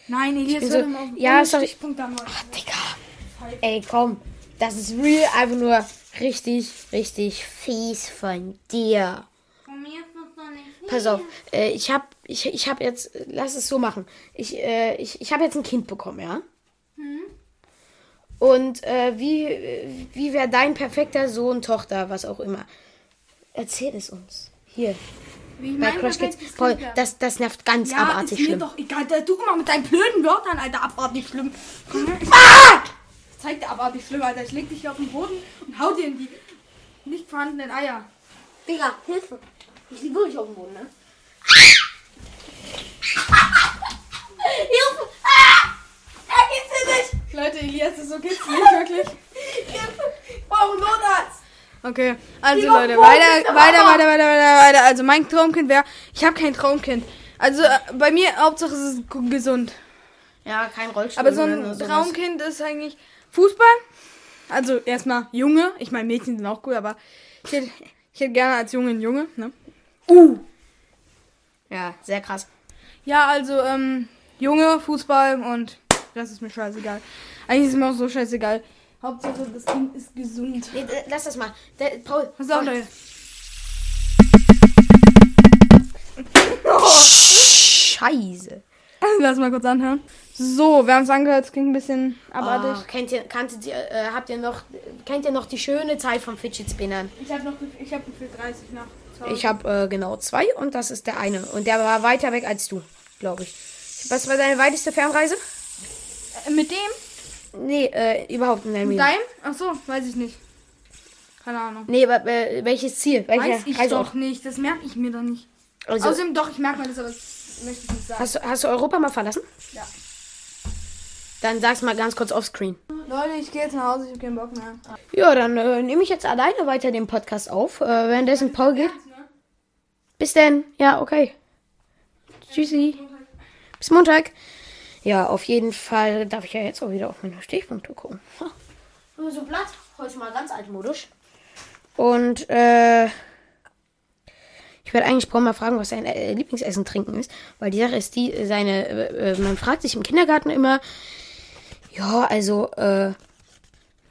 Speaker 1: Nein, Elias, hör
Speaker 2: so-
Speaker 1: mal auf.
Speaker 2: Ja, sorry.
Speaker 1: Stichpunkt haben wir.
Speaker 2: Digga. Ey, komm. Das ist real einfach nur richtig, richtig fies von dir.
Speaker 1: Von mir ist das noch nicht.
Speaker 2: Pass auf, äh, ich hab, ich, ich hab jetzt, lass es so machen. Ich, äh, ich, ich habe jetzt ein Kind bekommen, ja? Und äh, wie, wie wäre dein perfekter Sohn, Tochter, was auch immer? Erzähl es uns. Hier,
Speaker 1: Wie
Speaker 2: bei
Speaker 1: mein
Speaker 2: Crash Kids. Paul, das, das nervt ganz
Speaker 1: ja,
Speaker 2: abartig
Speaker 1: ist mir
Speaker 2: schlimm.
Speaker 1: doch egal. Du immer mit deinen blöden Wörtern, Alter, abartig schlimm. Ah! Ich zeig dir abartig schlimm, Alter. Ich leg dich hier auf den Boden und hau dir in die nicht vorhandenen Eier.
Speaker 2: Digga, Hilfe. Ich liege wirklich auf dem Boden, ne? Hilfe! Ah! Er geht's nicht!
Speaker 1: Leute, Elias, das ist so geht's nicht wirklich.
Speaker 2: Hilfe! Ich brauche einen Notarzt!
Speaker 1: Okay, also Leute, weiter, weiter, weiter, weiter, weiter, weiter. Also mein Traumkind wäre, ich habe kein Traumkind. Also äh, bei mir Hauptsache es ist gesund.
Speaker 2: Ja, kein Rollstuhl.
Speaker 1: Aber so ein. Traumkind ist eigentlich Fußball. Also erstmal Junge. Ich meine Mädchen sind auch cool, aber ich hätte, ich hätte gerne als Junge einen Junge. Ne?
Speaker 2: Ja, sehr krass.
Speaker 1: Ja, also ähm, Junge, Fußball und Das ist mir scheißegal. Eigentlich ist mir auch so scheißegal. Hauptsache, das Kind ist gesund.
Speaker 2: Nee, äh, lass das mal. Der, Paul.
Speaker 1: Pass auf. Leute.
Speaker 2: Scheiße.
Speaker 1: Lass mal kurz anhören. So, wir haben es angehört, es klingt ein bisschen abartig.
Speaker 2: Oh, kennt ihr, kanntet ihr, äh, habt ihr noch, kennt ihr noch die schöne Zeit von Fidget Spinnern?
Speaker 1: Ich habe noch, ich habe für 30 nach.
Speaker 2: Ich habe äh, genau zwei und das ist der eine. Und der war weiter weg als du, glaube ich. Was war deine weiteste Fernreise?
Speaker 1: Äh, mit dem?
Speaker 2: Nee, äh, überhaupt in deinem Leben.
Speaker 1: deinem? Ach so, weiß ich nicht. Keine Ahnung.
Speaker 2: Nee, aber äh, welches Ziel? Welcher
Speaker 1: Weiß ich
Speaker 2: Reiseort?
Speaker 1: doch nicht, das merke ich mir doch nicht.
Speaker 2: Also,
Speaker 1: Außerdem doch, ich merke mir das, aber das möchte ich nicht sagen.
Speaker 2: hast, du- hast du Europa mal verlassen?
Speaker 1: Ja.
Speaker 2: Dann sag's mal ganz kurz offscreen.
Speaker 1: Leute, ich gehe jetzt nach Hause, ich habe keinen Bock mehr.
Speaker 2: Ja, dann äh, nehme ich jetzt alleine weiter den Podcast auf, äh, währenddessen Paul geht. Bis denn. Ja, okay. Tschüssi. Bis Montag. Ja, auf jeden Fall darf ich ja jetzt auch wieder auf meine Stichpunkte gucken. Nur so Blatt. Heute mal ganz altmodisch. Und, äh. Ich werde eigentlich Paul mal fragen, was sein äh, Lieblingsessen trinken ist. Weil die Sache ist die, seine, äh, äh, man fragt sich im Kindergarten immer, ja, also, äh,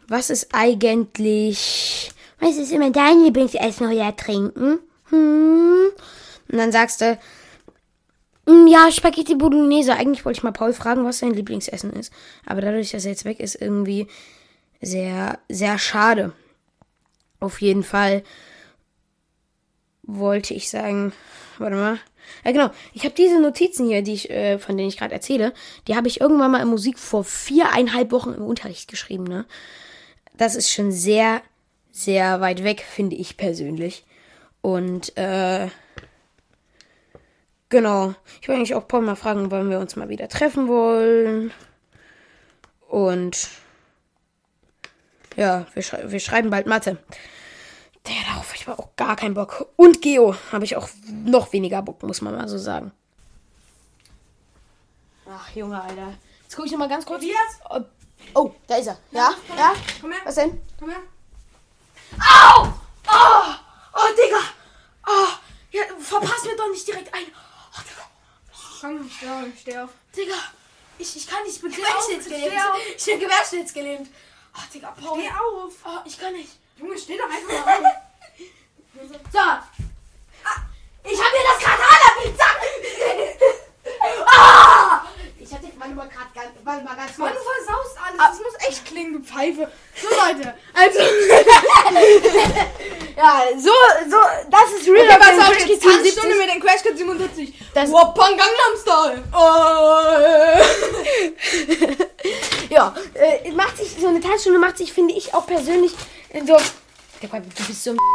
Speaker 2: was ist eigentlich, was ist immer dein Lieblingsessen oder trinken? Hm? Und dann sagst du, "Mm, ja, Spaghetti Bolognese. Eigentlich wollte ich mal Paul fragen, was sein Lieblingsessen ist. Aber dadurch, dass er jetzt weg ist, irgendwie sehr, sehr schade. Auf jeden Fall wollte ich sagen, warte mal. Ja, genau. Ich habe diese Notizen hier, die ich, äh, von denen ich gerade erzähle, die habe ich irgendwann mal in Musik vor viereinhalb Wochen im Unterricht geschrieben, ne? Das ist schon sehr, sehr weit weg, finde ich persönlich. Und, äh, genau. Ich wollte eigentlich auch Paul mal fragen, wollen wir uns mal wieder treffen wollen. Und, ja, wir, schrei wir schreiben bald Mathe. Der, darauf habe ich aber auch gar keinen Bock. Und Geo habe ich auch noch weniger Bock, muss man mal so sagen. Ach, Junge, Alter. Jetzt gucke ich noch mal ganz kurz. Oh, oh, da ist er. Ja? Ja?
Speaker 1: Komm her.
Speaker 2: Was denn?
Speaker 1: Komm her.
Speaker 2: Au! Oh! Oh, Digga! Oh! Ja, verpass mir doch nicht direkt ein.
Speaker 1: Steh auf, steh auf.
Speaker 2: Digga. Ich, ich kann nicht. Ich bin querschnittsgelähmt.
Speaker 1: auf.
Speaker 2: Ich bin querschnittsgelähmt. Oh, Digga, Paul.
Speaker 1: Steh auf.
Speaker 2: Oh, ich kann nicht.
Speaker 1: Junge, steh doch einfach mal auf.
Speaker 2: So. Ah, Ich hab mir das Katana. Zack. Ah! Ich hatte, warte mal, grad, ganz- warte mal ganz
Speaker 1: Mann,
Speaker 2: kurz.
Speaker 1: du versaust alles. Das muss echt klingen, du Pfeife. So, Leute. Also,
Speaker 2: Ja, so, so, das ist real.
Speaker 1: okay, pass auf, jetzt
Speaker 2: Team
Speaker 1: Tanzstunde
Speaker 2: 70.
Speaker 1: mit den Crash Kids 77.
Speaker 2: Das-
Speaker 1: Wappan Gangnam Style. Oh.
Speaker 2: Ja, äh, macht sich, so eine Tanzstunde macht sich, finde ich, auch persönlich äh, so. Du bist so ein.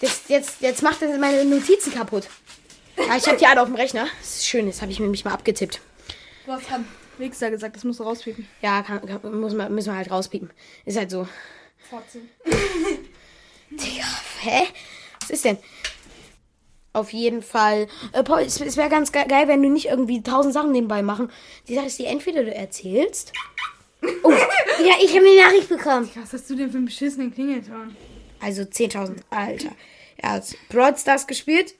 Speaker 2: Jetzt, jetzt, jetzt macht er meine Notizen kaputt. Ja, ich habe die alle auf dem Rechner. Das ist schön, das habe ich nämlich mal abgetippt.
Speaker 1: Du hast gerade Wichser gesagt, das musst du rauspiepen.
Speaker 2: Ja, kann, kann, muss man, müssen wir halt rauspiepen. Ist halt so.
Speaker 1: Fortziehen.
Speaker 2: Digga, hä? Was ist denn? Auf jeden Fall. Äh, Paul, es, es wäre ganz ge geil, wenn du nicht irgendwie tausend Sachen nebenbei machen. Die Sache ist die, entweder du erzählst. Oh, ja, ich habe eine Nachricht bekommen.
Speaker 1: Was hast du denn für einen beschissenen Klingelton?
Speaker 2: Also 10.000, Alter. Er hat Brawl Stars gespielt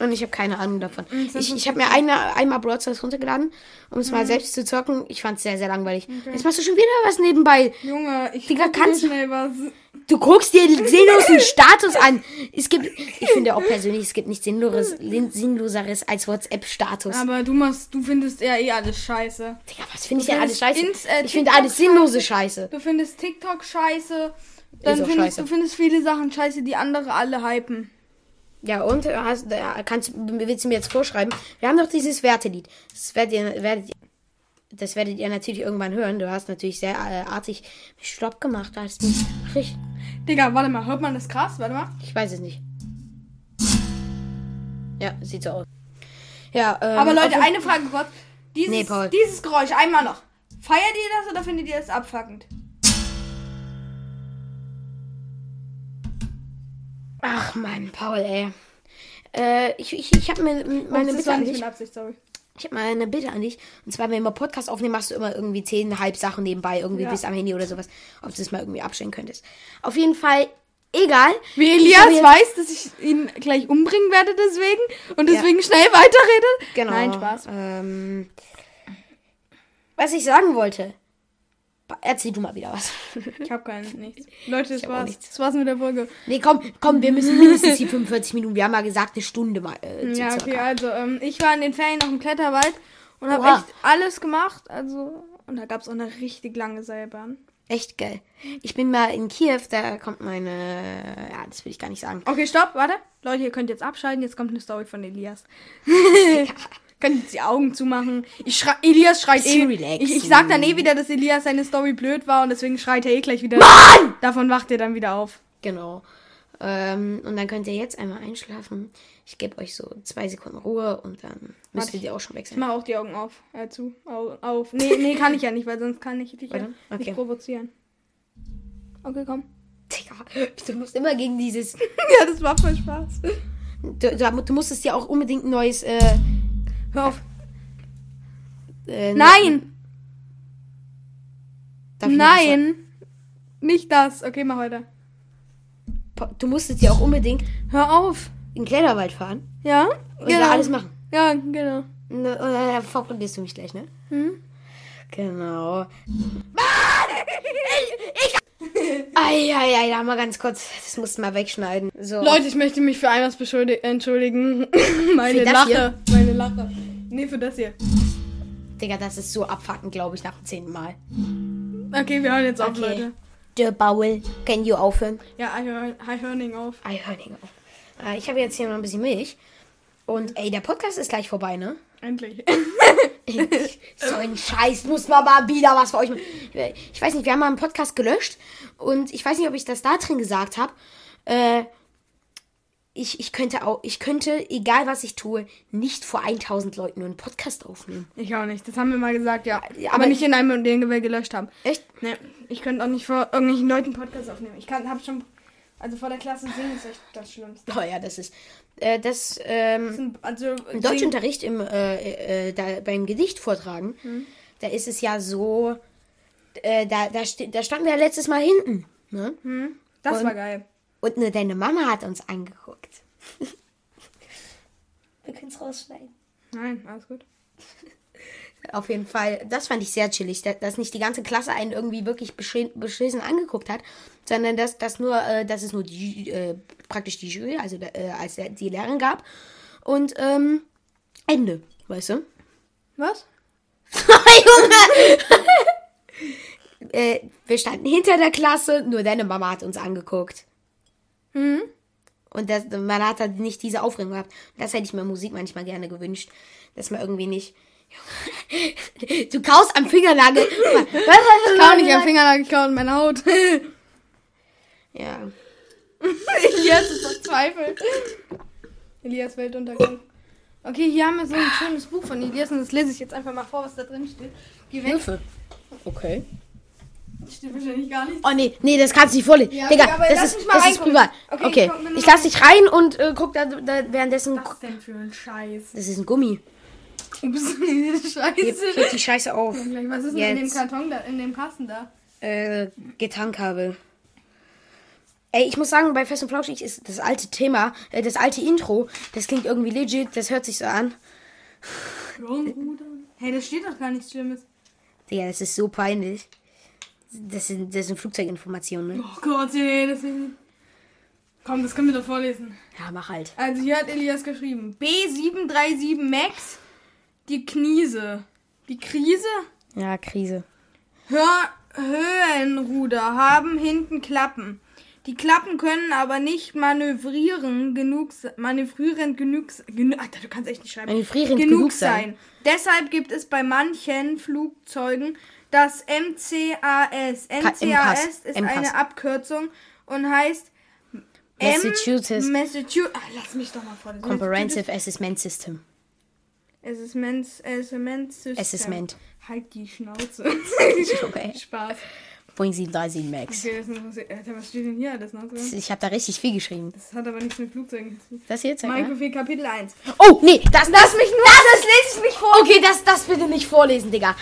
Speaker 2: und ich habe keine Ahnung davon. Ich, ich habe mir eine, einmal Brawl Stars runtergeladen, um es mal selbst zu zocken. Ich fand es sehr, sehr langweilig. Jetzt machst du schon wieder was nebenbei.
Speaker 1: Junge, ich
Speaker 2: Digga, kannst du-
Speaker 1: schnell was.
Speaker 2: Du guckst dir sinnlosen Status an. Es gibt, ich finde auch persönlich, es gibt nichts sinnloses, sinnloseres als WhatsApp-Status.
Speaker 1: Aber du machst, du findest ja eh alles scheiße.
Speaker 2: Digga, was finde ich denn alles scheiße?
Speaker 1: ins- äh,
Speaker 2: ich finde alles sinnlose Scheiße.
Speaker 1: Du findest TikTok scheiße. Dann findest
Speaker 2: scheiße.
Speaker 1: du findest viele Sachen scheiße, die andere alle hypen.
Speaker 2: Ja, und äh, hast, äh, kannst, willst du mir jetzt vorschreiben? Wir haben doch dieses Wertelied. Das werdet ihr, werdet, das werdet ihr natürlich irgendwann hören. Du hast natürlich sehr äh, artig Stopp gemacht. Du richtig,
Speaker 1: Digga, warte mal, hört man das krass? Warte mal.
Speaker 2: ich weiß es nicht. Ja, sieht so aus. Ja, ähm,
Speaker 1: Aber Leute, eine Frage kurz. Dieses,
Speaker 2: Nee,
Speaker 1: dieses Geräusch, einmal noch. Feiert ihr das oder findet ihr das abfuckend?
Speaker 2: Ach Mann, Paul, ey. Äh, ich ich, ich habe mir meine
Speaker 1: das
Speaker 2: Bitte an dich.
Speaker 1: Absicht, sorry.
Speaker 2: Ich habe mal eine Bitte an dich. Und zwar, wenn wir Podcast aufnehmen, machst du immer irgendwie zehn halb Sachen nebenbei, irgendwie
Speaker 1: Ja.
Speaker 2: bist am Handy oder sowas. Ob du das mal irgendwie abstellen könntest. Auf jeden Fall, egal.
Speaker 1: Wie Elias
Speaker 2: jetzt-
Speaker 1: weiß, dass ich ihn gleich umbringen werde deswegen und
Speaker 2: Ja.
Speaker 1: deswegen schnell weiterrede.
Speaker 2: Genau.
Speaker 1: Nein, Spaß.
Speaker 2: Ähm, Was ich sagen wollte. Erzähl du mal wieder was.
Speaker 1: Ich hab keinen, nichts. Leute, das war's. Das war's mit der Folge.
Speaker 2: nee, komm, komm, wir müssen mindestens die 45 Minuten. Wir haben mal gesagt, eine Stunde mal. Äh,
Speaker 1: Ja,
Speaker 2: circa.
Speaker 1: okay, also ähm, ich war in den Ferien noch im Kletterwald und habe echt alles gemacht. Also, und da gab's auch eine richtig lange Seilbahn.
Speaker 2: Echt geil. Ich bin mal in Kiew, da kommt meine. Ja, das will ich gar nicht sagen.
Speaker 1: Okay, stopp, warte. Leute, ihr könnt jetzt abschalten. Jetzt kommt eine Story von Elias. Könnt jetzt die Augen zumachen. Ich schrei Elias schreit eh.
Speaker 2: relaxen.
Speaker 1: Ich, ich sag dann eh wieder, dass Elias seine Story blöd war und deswegen schreit er eh gleich wieder. Mann! Davon wacht ihr dann wieder auf.
Speaker 2: Genau. Ähm, und dann könnt ihr jetzt einmal einschlafen. Ich gebe euch so zwei Sekunden Ruhe und dann müsstet ihr auch schon weg
Speaker 1: Ich mach auch die Augen auf. Äh, zu. Au, auf. Nee, nee, kann ich ja nicht, weil sonst kann ich dich ja
Speaker 2: okay.
Speaker 1: nicht provozieren. Okay, komm.
Speaker 2: Digga, du musst immer gegen dieses.
Speaker 1: ja, das war voll Spaß.
Speaker 2: Du, du, du musstest ja auch unbedingt ein neues. Äh,
Speaker 1: Hör auf.
Speaker 2: äh,
Speaker 1: Nein!
Speaker 2: ich
Speaker 1: Nein! Nicht das. Okay, mach weiter.
Speaker 2: Du musstest ja auch unbedingt
Speaker 1: Hör auf.
Speaker 2: in den Kletterwald fahren
Speaker 1: Ja?
Speaker 2: und da alles machen.
Speaker 1: Ja, genau.
Speaker 2: Und dann- und dann verprügelst du mich gleich, ne?
Speaker 1: Hm?
Speaker 2: Genau. Eieiei, da mal ganz kurz. Das musst du mal wegschneiden. So.
Speaker 1: Leute, ich möchte mich für etwas beschuldi- entschuldigen. Meine Lache. Meine Nee, für das hier.
Speaker 2: Digga, das ist so abfuckend, glaube ich, nach dem zehnten Mal.
Speaker 1: Okay, wir hören jetzt auf,
Speaker 2: Okay.
Speaker 1: Leute.
Speaker 2: Der Baul, can you aufhören?
Speaker 1: Ja, ich hör, ich hör nicht auf.
Speaker 2: Ah, ich hör nicht auf. Äh, ich habe jetzt hier noch ein bisschen Milch. Und ey, der Podcast ist gleich vorbei, ne?
Speaker 1: Endlich.
Speaker 2: so ein Scheiß, muss man mal wieder was für euch machen. Ich weiß nicht, wir haben mal einen Podcast gelöscht und ich weiß nicht, ob ich das da drin gesagt habe. Äh, ich, ich könnte auch, ich könnte, egal was ich tue, nicht vor 1000 Leuten einen Podcast aufnehmen.
Speaker 1: Ich auch nicht. Das haben wir mal gesagt, ja. Aber,
Speaker 2: aber-
Speaker 1: nicht in einem, den wir gelöscht haben.
Speaker 2: Echt?
Speaker 1: Nee, ich könnte auch nicht vor irgendwelchen Leuten Podcasts aufnehmen. Ich kann, hab schon. Also vor der Klasse singen ist echt das Schlimmste.
Speaker 2: Oh ja, das ist, äh, das, ähm,
Speaker 1: Also,
Speaker 2: im Deutschunterricht im, äh, äh, da, beim Gedicht vortragen, da ist es ja so, äh, da, da, da standen wir ja letztes Mal hinten, ne?
Speaker 1: Das war geil.
Speaker 2: Und nur deine Mama hat uns angeguckt. Wir können es rausschneiden.
Speaker 1: Nein, alles gut.
Speaker 2: Auf jeden Fall, das fand ich sehr chillig, da- dass nicht die ganze Klasse einen irgendwie wirklich beschi- beschissen angeguckt hat, sondern dass, dass, nur, äh, dass es nur die, äh, praktisch die Jury, also äh, als die Lehrerin gab. Und ähm, Ende, weißt du?
Speaker 1: Was?
Speaker 2: Junge! äh, wir standen hinter der Klasse, nur deine Mama hat uns angeguckt.
Speaker 1: Mhm.
Speaker 2: Und das, man hat halt nicht diese Aufregung gehabt. Das hätte ich mir Musik manchmal gerne gewünscht, dass man irgendwie nicht. Du kaust am Fingernagel.
Speaker 1: Ich kau nicht am Fingernagel, ich kau in meine Haut.
Speaker 2: Ja.
Speaker 1: Elias ist verzweifelt. Elias Weltuntergang. Okay, hier haben wir so ein schönes Buch von Elias und das lese ich jetzt einfach mal vor, was da drin steht. Geh weg.
Speaker 2: Hilfe. Okay.
Speaker 1: Das steht wahrscheinlich gar nicht.
Speaker 2: Oh nee, nee, das kannst du nicht vorlesen.
Speaker 1: Ja,
Speaker 2: Digga,
Speaker 1: okay,
Speaker 2: das, ist, das ist privat.
Speaker 1: Okay,
Speaker 2: Okay,
Speaker 1: ich
Speaker 2: ich lass dich rein und äh, guck da, da währenddessen.
Speaker 1: Was denn für ein Scheiß?
Speaker 2: Das ist ein Gummi.
Speaker 1: Ups,
Speaker 2: Heb,
Speaker 1: Scheiße.
Speaker 2: heb die Scheiße auf.
Speaker 1: Was ist denn in dem. Karton da, in dem Kasten da?
Speaker 2: Äh, Gitarrenkabel. Ey, ich muss sagen, bei Fest und Flauschig ist das alte Thema, äh, das alte Intro, das klingt irgendwie legit, das hört sich so an.
Speaker 1: Hey, da steht doch gar nichts Schlimmes.
Speaker 2: Digga, das ist so peinlich. Das sind, das sind Flugzeuginformationen, ne?
Speaker 1: Oh Gott, ey, das ist... Komm, das können wir doch vorlesen.
Speaker 2: Ja, mach halt.
Speaker 1: Also hier hat Elias geschrieben. B737 Max, die Kniese. Die Krise?
Speaker 2: Ja, Krise.
Speaker 1: Hör Höhenruder haben hinten Klappen. Die Klappen können aber nicht manövrieren genug manövrierend genug genu Alter, du kannst echt nicht schreiben.
Speaker 2: Manövrierend genug sein.
Speaker 1: Deshalb gibt es bei manchen Flugzeugen das MCAS. MCAS ist eine Abkürzung und heißt
Speaker 2: Massachusetts
Speaker 1: Massachusetts. Ah, lass mich doch mal vor.
Speaker 2: Comprehensive Assessment System.
Speaker 1: Assessment Assessment System.
Speaker 2: Assessment.
Speaker 1: Halt die Schnauze.
Speaker 2: Okay.
Speaker 1: Spaß.
Speaker 2: Boeing 737 Max.
Speaker 1: Okay, das. Alter, was steht denn hier alles noch drin?
Speaker 2: Ich habe da richtig viel geschrieben.
Speaker 1: Das hat aber nichts mit Flugzeugen zu tun.
Speaker 2: Das hier zeig mal.
Speaker 1: Mikrofil Kapitel 1.
Speaker 2: Oh, nee, das,
Speaker 1: Lass mich nur, das, lese ich nicht vor.
Speaker 2: Okay, das, das bitte nicht vorlesen, Digga.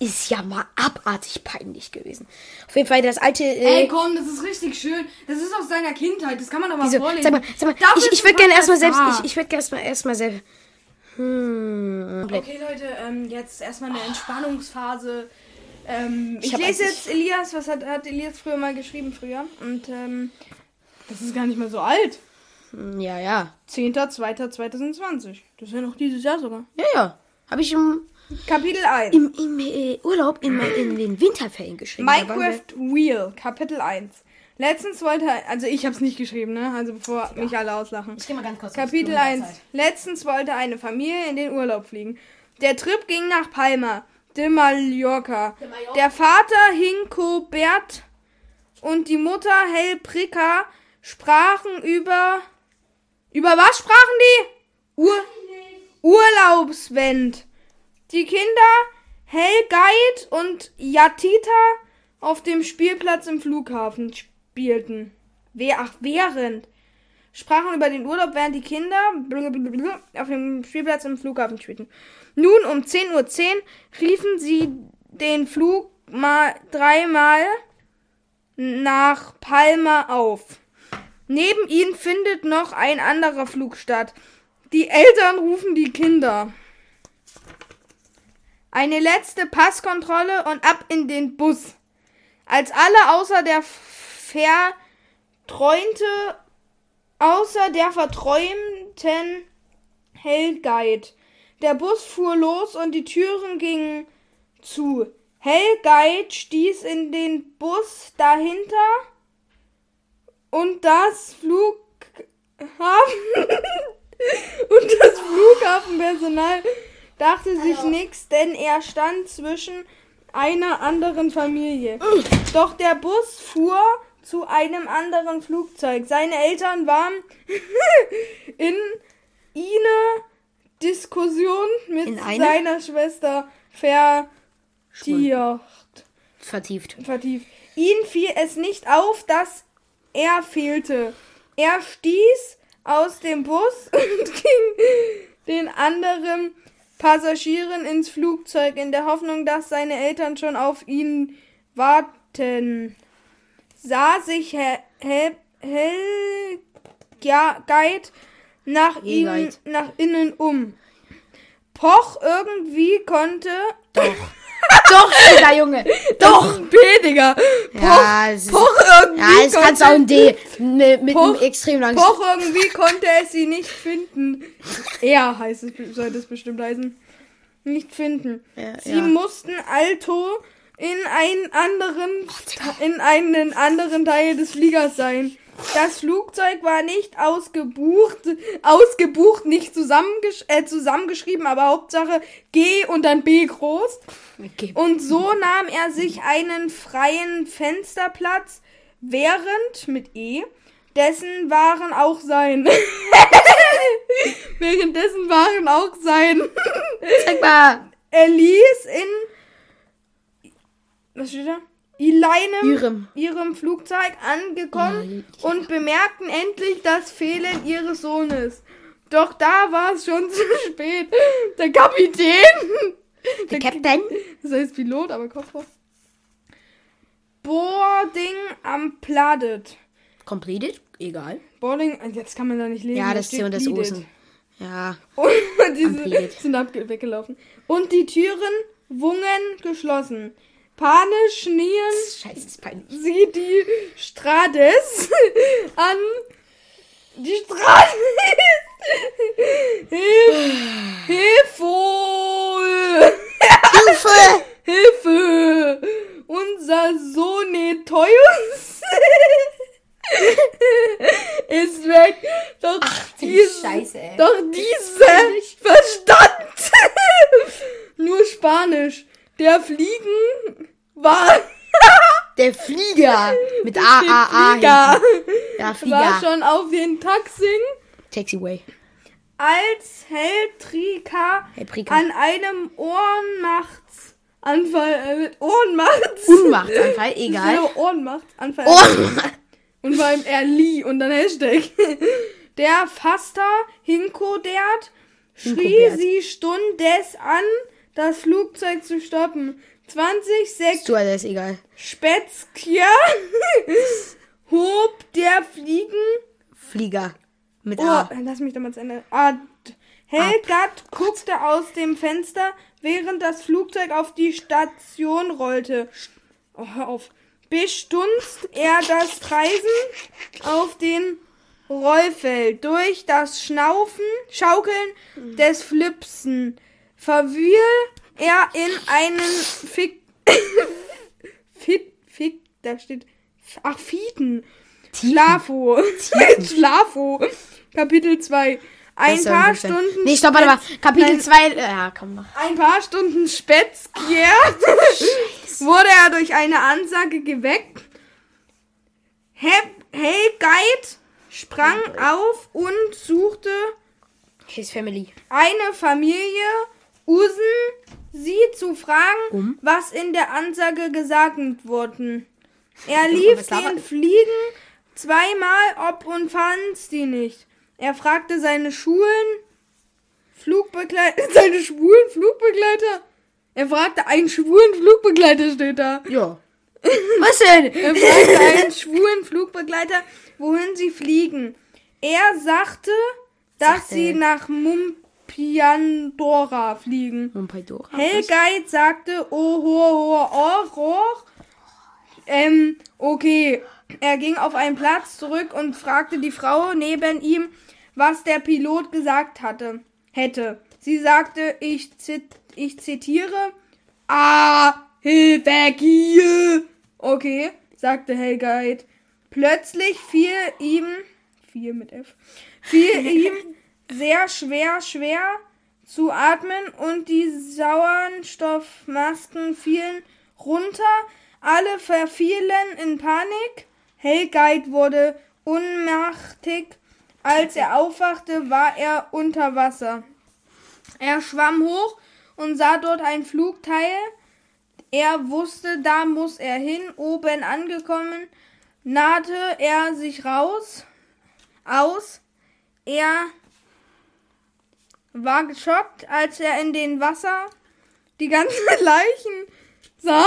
Speaker 2: Ist ja mal abartig peinlich gewesen. Auf jeden Fall das alte. Äh,
Speaker 1: Ey, komm, das ist richtig schön. Das ist aus seiner Kindheit. Das kann man doch mal
Speaker 2: wieso?
Speaker 1: vorlesen.
Speaker 2: Sag mal, sag mal
Speaker 1: Dafür
Speaker 2: ich, ich würde gerne erstmal selbst. Ich, ich würde gerne erstmal erstmal selbst. Hm.
Speaker 1: Okay, Leute, ähm, jetzt erstmal eine Entspannungsphase. Ähm, ich
Speaker 2: hab
Speaker 1: lese jetzt Elias, was hat, hat Elias früher mal geschrieben früher? Und ähm, das ist gar nicht mehr so alt.
Speaker 2: Hm, Ja, ja.
Speaker 1: 10.02.2020. Das ist ja noch dieses Jahr sogar.
Speaker 2: Ja, ja. Habe ich im,
Speaker 1: Kapitel 1.
Speaker 2: im, im äh, Urlaub in, in den Winterferien geschrieben.
Speaker 1: Minecraft Wheel, Kapitel 1. Letztens wollte, also ich habe es nicht geschrieben, ne? Also bevor mich alle auslachen.
Speaker 2: Ich geh mal ganz kurz
Speaker 1: Kapitel 1. Letztens wollte eine Familie in den Urlaub fliegen. Der Trip ging nach Palma de Mallorca. Der Vater Hinkobert und die Mutter Helprika sprachen über. Über was sprachen die? Ur Urlaubswend. Die Kinder Helgeit und Yatita auf dem Spielplatz im Flughafen spielten. Wer, ach, während sprachen über den Urlaub, während die Kinder auf dem Spielplatz im Flughafen spielten. Nun um 10.10 Uhr riefen sie den Flug mal dreimal nach Palma auf. Neben ihnen findet noch ein anderer Flug statt. Die Eltern rufen die Kinder. Eine letzte Passkontrolle und ab in den Bus. Als alle außer der verträumte außer der verträumten Hellguide. Der Bus fuhr los und die Türen gingen zu. Hellguide stieß in den Bus dahinter und das Flughafen und das Flughafenpersonal dachte sich nichts, denn er stand zwischen einer anderen Familie. Doch der Bus fuhr zu einem anderen Flugzeug. Seine Eltern waren in eine Diskussion mit
Speaker 2: In eine?
Speaker 1: seiner Schwester vertieft.
Speaker 2: Vertieft.
Speaker 1: vertieft. Ihm fiel es nicht auf, dass er fehlte. Er stieß aus dem Bus und ging den anderen Passagieren ins Flugzeug in der Hoffnung, dass seine Eltern schon auf ihn warten. Sah sich Hel Hel ja, Guide nach, ihm, nach innen um. Poch irgendwie konnte.
Speaker 2: Doch. Doch, Digga, Junge. Doch.
Speaker 1: B, Digga. Poch,
Speaker 2: Ja, ist,
Speaker 1: Poch irgendwie.
Speaker 2: ja, es kannst auch ein D mit, mit einem
Speaker 1: Poch-
Speaker 2: extrem langen
Speaker 1: Poch irgendwie konnte es sie nicht finden. Er heißt es, sollte es bestimmt heißen. Nicht finden.
Speaker 2: Ja,
Speaker 1: sie
Speaker 2: ja.
Speaker 1: mussten Alto in einen anderen, in einen anderen Teil des Fliegers sein. Das Flugzeug war nicht ausgebucht, ausgebucht, nicht zusammengesch äh, zusammengeschrieben, aber Hauptsache G und dann B groß.
Speaker 2: Okay.
Speaker 1: Und so nahm er sich einen freien Fensterplatz, während mit E dessen waren auch sein. Währenddessen waren auch sein.
Speaker 2: Zeig mal.
Speaker 1: ließ in was steht da? Ileinem
Speaker 2: Ihrem.
Speaker 1: ihrem Flugzeug angekommen und bemerkten endlich das Fehlen ihres Sohnes. Doch da war es schon zu spät. Der Kapitän,
Speaker 2: Der Captain.
Speaker 1: das heißt Pilot, aber Kopf hoch. Boarding am Pladet.
Speaker 2: Completed? Egal.
Speaker 1: Boarding, jetzt kann man da nicht lesen.
Speaker 2: Ja,
Speaker 1: da
Speaker 2: das C und das O sind. Ja.
Speaker 1: Und diese sind abge weggelaufen. Und die Türen wungen geschlossen. Panisch schnien
Speaker 2: Scheiße,
Speaker 1: sie die Strades an. Die Strades. Hilf, Hilfe!
Speaker 2: Hilfe!
Speaker 1: Hilfe! Unser Sohneteus ist weg. Doch
Speaker 2: die
Speaker 1: dies-
Speaker 2: Scheiße, ey.
Speaker 1: Doch diese verstand nur Spanisch. Der Fliegen war
Speaker 2: Der Flieger. Mit A, A, A.
Speaker 1: Flieger.
Speaker 2: Ja,
Speaker 1: war
Speaker 2: Flieger.
Speaker 1: schon auf den Taxing,
Speaker 2: Taxiway.
Speaker 1: als Heltrika
Speaker 2: Hey, Prika.
Speaker 1: an einem Ohrenmachtsanfall äh, mit Ohrenmachts
Speaker 2: Unmachtanfall, egal.
Speaker 1: Ja, Ohrenmachtsanfall
Speaker 2: Oh,
Speaker 1: und beim Erli und dann Hashtag. Der Faster Hinkodert schrie sie stundes an, das Flugzeug zu stoppen. 20 Sek
Speaker 2: Stewardess, egal.
Speaker 1: Spätzkier hob der Fliegen.
Speaker 2: Flieger. Mit
Speaker 1: Oh,
Speaker 2: A.
Speaker 1: lass mich doch mal zu Ende. Ah, Helgat guckte aus dem Fenster, während das Flugzeug auf die Station rollte. Oh, hör auf. Bestunst er das Kreisen auf den Rollfeld durch das Schnaufen, Schaukeln des Flipsen verwühl er in einen Fick, Fit, Fick, da steht, ach, Fieten. Schlafo. Schlafo. Kapitel 2. Ein paar. Stunden.
Speaker 2: Nee, stopp, warte mal. Kapitel
Speaker 1: Nein,
Speaker 2: 2. Ja, komm noch.
Speaker 1: Ein paar Stunden später wurde er durch eine Ansage geweckt. Hep, hey, Guide sprang auf und suchte
Speaker 2: His Family.
Speaker 1: eine Familie Usen, sie zu fragen, was in der Ansage gesagt wurde. Er lief den Fliegen zweimal ob und fand sie nicht. Er fragte seine Schulen, Flugbegleiter, seine schwulen Flugbegleiter. Er fragte einen schwulen Flugbegleiter, steht da.
Speaker 2: Ja. Was denn?
Speaker 1: Er fragte einen schwulen Flugbegleiter, wohin sie fliegen. Er sagte, dass
Speaker 2: Sagte-
Speaker 1: sie nach Mumpiandora fliegen.
Speaker 2: Mumpadora.
Speaker 1: Helgeit sagte, oh, ho, ho, oh, oh. Ähm, okay. Er ging auf einen Platz zurück und fragte die Frau neben ihm, was der Pilot gesagt hatte, hätte. Sie sagte, ich, zit, ich zitiere, Ah, Hilfe, hier. Okay, sagte Helgeit. Plötzlich fiel ihm, fiel mit F, fiel ihm sehr schwer, schwer zu atmen und die Sauerstoffmasken fielen runter. Alle verfielen in Panik. Helgeit wurde ohnmächtig. Als er aufwachte, war er unter Wasser. Er schwamm hoch und sah dort ein Flugteil. Er wusste, da muss er hin. Oben angekommen, nahte er sich raus, aus. Er war geschockt, als er in den Wasser die ganzen Leichen sah.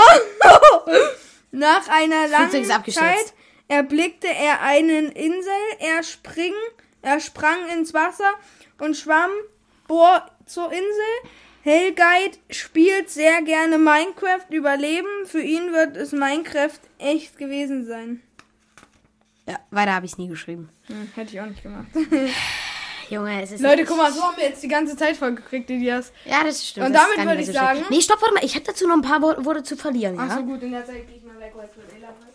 Speaker 1: Nach einer langen. Zeit erblickte er einen Insel. Er spring, er sprang ins Wasser und schwamm bohr zur Insel. Helgeit spielt sehr gerne Minecraft Überleben. Für ihn wird es Minecraft echt gewesen sein.
Speaker 2: Ja, weiter habe ich nie geschrieben.
Speaker 1: hätte ich auch nicht gemacht.
Speaker 2: Junge, es ist.
Speaker 1: Leute, guck mal, so haben wir jetzt die ganze Zeit vollgekriegt, Elias.
Speaker 2: Ja, das stimmt.
Speaker 1: Und
Speaker 2: das
Speaker 1: damit würde ich
Speaker 2: so
Speaker 1: sagen-
Speaker 2: Nee, stopp, warte mal. Ich habe dazu noch ein paar Wo- Worte zu verlieren. Ja?
Speaker 1: Ach so, gut, in der Zeit gehe ich mal weg, weil es wird eh langweilig.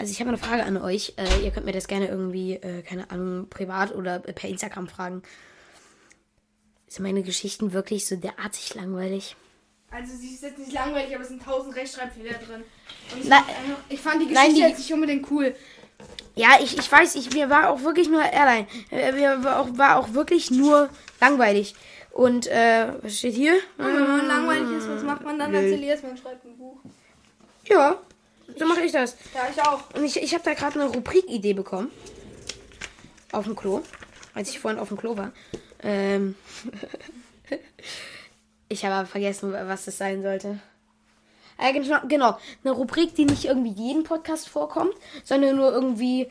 Speaker 2: Also, ich habe eine Frage an euch. Äh, ihr könnt mir das gerne irgendwie, äh, keine Ahnung, privat oder per Instagram fragen. Sind meine Geschichten wirklich so derartig langweilig?
Speaker 1: Also, sie ist jetzt nicht langweilig, aber es sind tausend Rechtschreibfehler drin. Ich,
Speaker 2: Nein.
Speaker 1: fand einfach- ich fand die
Speaker 2: Nein,
Speaker 1: Geschichte
Speaker 2: die-
Speaker 1: jetzt nicht unbedingt cool.
Speaker 2: Ja, ich, ich weiß, ich, mir war auch wirklich nur Airline. Äh, mir war auch, war auch wirklich nur langweilig. Und, äh, was steht hier?
Speaker 1: Und wenn man langweilig ist, was macht man dann als Elias? Man schreibt ein Buch.
Speaker 2: Ja, so mache ich das.
Speaker 1: Ja, ich auch.
Speaker 2: Und ich, ich habe da gerade eine Rubrik-Idee bekommen. Auf dem Klo. Als ich vorhin auf dem Klo war. Ähm. ich habe aber vergessen, was das sein sollte. Äh, genau, genau. Eine Rubrik, die nicht irgendwie jeden Podcast vorkommt, sondern nur irgendwie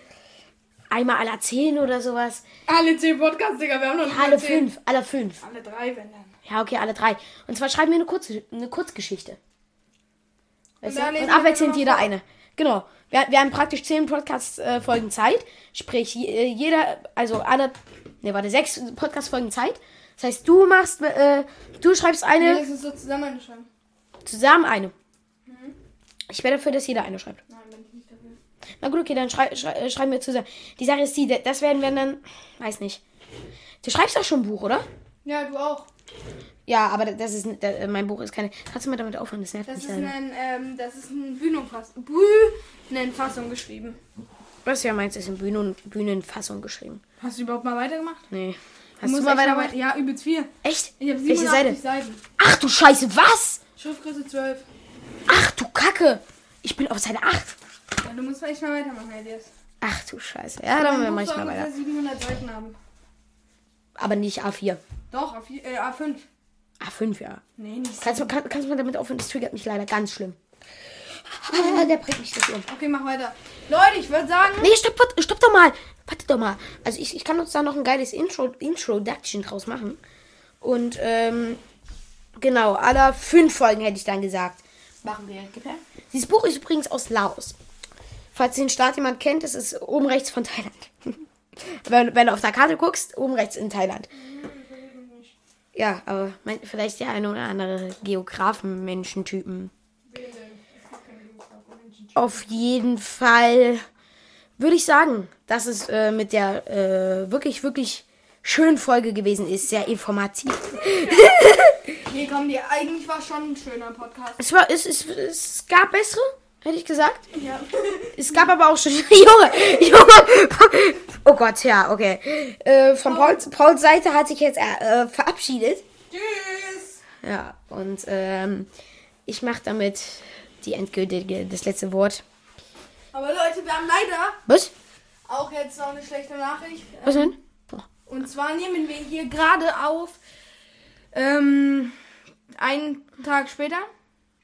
Speaker 2: einmal alle zehn oder sowas.
Speaker 1: Alle zehn Podcasts, Digga, wir haben noch nicht
Speaker 2: Alle
Speaker 1: mal zehn.
Speaker 2: fünf, alle fünf.
Speaker 1: Alle drei, wenn dann.
Speaker 2: Ja, okay, alle drei. Und zwar schreiben wir eine, kurze, eine Kurzgeschichte. Weißt
Speaker 1: Und
Speaker 2: du? Und abwechselnd jeder
Speaker 1: vor.
Speaker 2: eine. Genau. Wir, wir haben praktisch zehn Podcast-Folgen Zeit. Sprich, äh, jeder, also alle, ne, warte, sechs Podcast-Folgen Zeit. Das heißt, du machst, äh, du schreibst
Speaker 1: Nee,
Speaker 2: eine,
Speaker 1: das ist so zusammenschreiben.
Speaker 2: zusammen eine. Ich wäre dafür, dass jeder eine schreibt.
Speaker 1: Nein, bin ich nicht dafür.
Speaker 2: Na gut, okay, dann schrei, schrei, äh, schreiben wir zusammen. Die Sache ist die, das werden wir dann, weiß nicht. Du schreibst doch schon ein Buch, oder?
Speaker 1: Ja, du auch.
Speaker 2: Ja, aber das ist, das, mein Buch ist keine, kannst du mal damit aufhören, das nervt
Speaker 1: Das
Speaker 2: mich
Speaker 1: ist ein, ähm, das ist eine Bühnenfassung, Bühnenfassung geschrieben.
Speaker 2: Was ja meinst, ist in Bühnen, Bühnenfassung geschrieben.
Speaker 1: Hast du überhaupt mal weitergemacht?
Speaker 2: Nee. Hast du mal
Speaker 1: echt
Speaker 2: weiter?
Speaker 1: weit- Ja, übelst viel.
Speaker 2: Echt?
Speaker 1: Ich habe
Speaker 2: Welche
Speaker 1: 87
Speaker 2: Seite?
Speaker 1: Seiten.
Speaker 2: Ach du Scheiße, was?
Speaker 1: Schriftgröße 12.
Speaker 2: Ach du Kacke. Ich bin auf Seite 8.
Speaker 1: Ja, du musst echt mal weitermachen, Elias.
Speaker 2: Ach du Scheiße. Ja, dann
Speaker 1: Mein
Speaker 2: mach
Speaker 1: Buch
Speaker 2: ich
Speaker 1: soll
Speaker 2: mal
Speaker 1: ungefähr
Speaker 2: weiter.
Speaker 1: 700 Seiten haben.
Speaker 2: Aber nicht A4.
Speaker 1: Doch, A4, äh, A5.
Speaker 2: A5, ja.
Speaker 1: Nee, nicht.
Speaker 2: Kannst du kann, kannst du mal damit aufhören? Das triggert mich leider ganz schlimm. Ah, der bringt mich das um.
Speaker 1: Okay, mach weiter. Leute, ich würde sagen,
Speaker 2: Nee, stopp, stopp doch mal. Warte doch mal. Also ich, ich kann uns da noch ein geiles Intro, Introduction draus machen. Und ähm, genau, aller fünf Folgen hätte ich dann gesagt. Machen wir. Gib her. Dieses Buch ist übrigens aus Laos. Falls den Staat jemand kennt, es ist oben rechts von Thailand. wenn, wenn du auf der Karte guckst, oben rechts in Thailand. Ja, aber mein, vielleicht der eine oder andere Geografen-Menschentypen. Auf jeden Fall würde ich sagen, dass es äh, mit der äh, wirklich, wirklich schönen Folge gewesen ist. Sehr informativ.
Speaker 1: Nee, komm, die, eigentlich war schon ein schöner Podcast.
Speaker 2: Es, war, es, es, es gab bessere, hätte ich gesagt.
Speaker 1: Ja.
Speaker 2: Es gab aber auch schon. Junge, Junge. Oh Gott, ja, okay. Äh, von Pauls, Pauls Seite hat sich jetzt äh, verabschiedet.
Speaker 1: Tschüss!
Speaker 2: Ja, und ähm, ich mache damit die endgültige, das letzte Wort.
Speaker 1: Aber Leute, wir haben leider
Speaker 2: Was?
Speaker 1: auch jetzt noch eine schlechte Nachricht.
Speaker 2: Was denn?
Speaker 1: Und zwar nehmen wir hier gerade auf ähm, einen Tag später.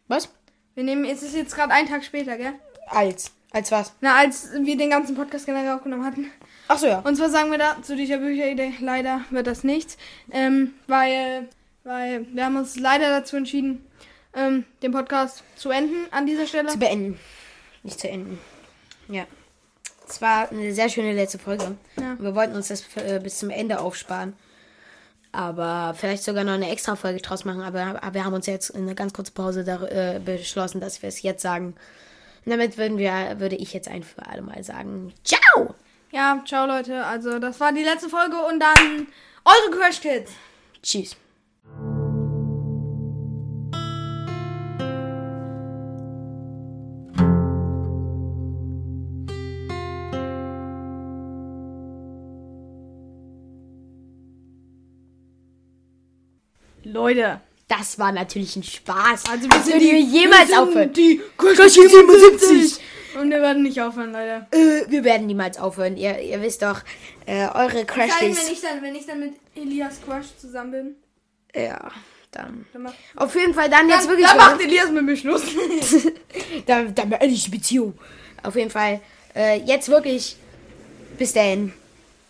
Speaker 2: Was?
Speaker 1: Wir nehmen, es ist jetzt gerade ein Tag später, gell?
Speaker 2: Als. Als was?
Speaker 1: Na, als wir den ganzen Podcast generell aufgenommen hatten.
Speaker 2: Ach so, ja.
Speaker 1: Und zwar sagen wir da zu dieser Bücheridee, leider wird das nichts. Ähm, weil, weil wir haben uns leider dazu entschieden, ähm, den Podcast zu enden an dieser Stelle.
Speaker 2: Zu beenden. Nicht zu enden. Ja. Es war eine sehr schöne letzte Folge.
Speaker 1: Ja.
Speaker 2: Wir wollten uns das äh, bis zum Ende aufsparen. Aber vielleicht sogar noch eine extra Folge draus machen. Aber, aber wir haben uns jetzt in einer ganz kurzen Pause da, äh, beschlossen, dass wir es jetzt sagen. Und damit würden wir, würde ich jetzt ein für alle Mal sagen. Ciao!
Speaker 1: Ja, ciao Leute. Also das war die letzte Folge und dann eure Crash Kids.
Speaker 2: Tschüss.
Speaker 1: Leute.
Speaker 2: Das war natürlich ein Spaß.
Speaker 1: Also wir sind
Speaker 2: Würden
Speaker 1: die,
Speaker 2: wir jemals
Speaker 1: wir sind
Speaker 2: aufhören.
Speaker 1: Die
Speaker 2: Crash Kids 77.
Speaker 1: Und wir werden nicht aufhören, leider.
Speaker 2: Äh, wir werden niemals aufhören. Ihr, ihr wisst doch, äh, eure
Speaker 1: Vor allem, wenn ich dann, wenn ich dann mit Elias Crush zusammen bin.
Speaker 2: Ja, dann.
Speaker 1: Dann,
Speaker 2: Auf jeden Fall dann jetzt
Speaker 1: dann,
Speaker 2: wirklich.
Speaker 1: dann macht Elias mit mir Schluss.
Speaker 2: dann, dann beende ich die Beziehung. Auf jeden Fall. Äh, jetzt wirklich. Bis dahin.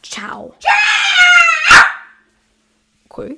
Speaker 2: Ciao. Cool.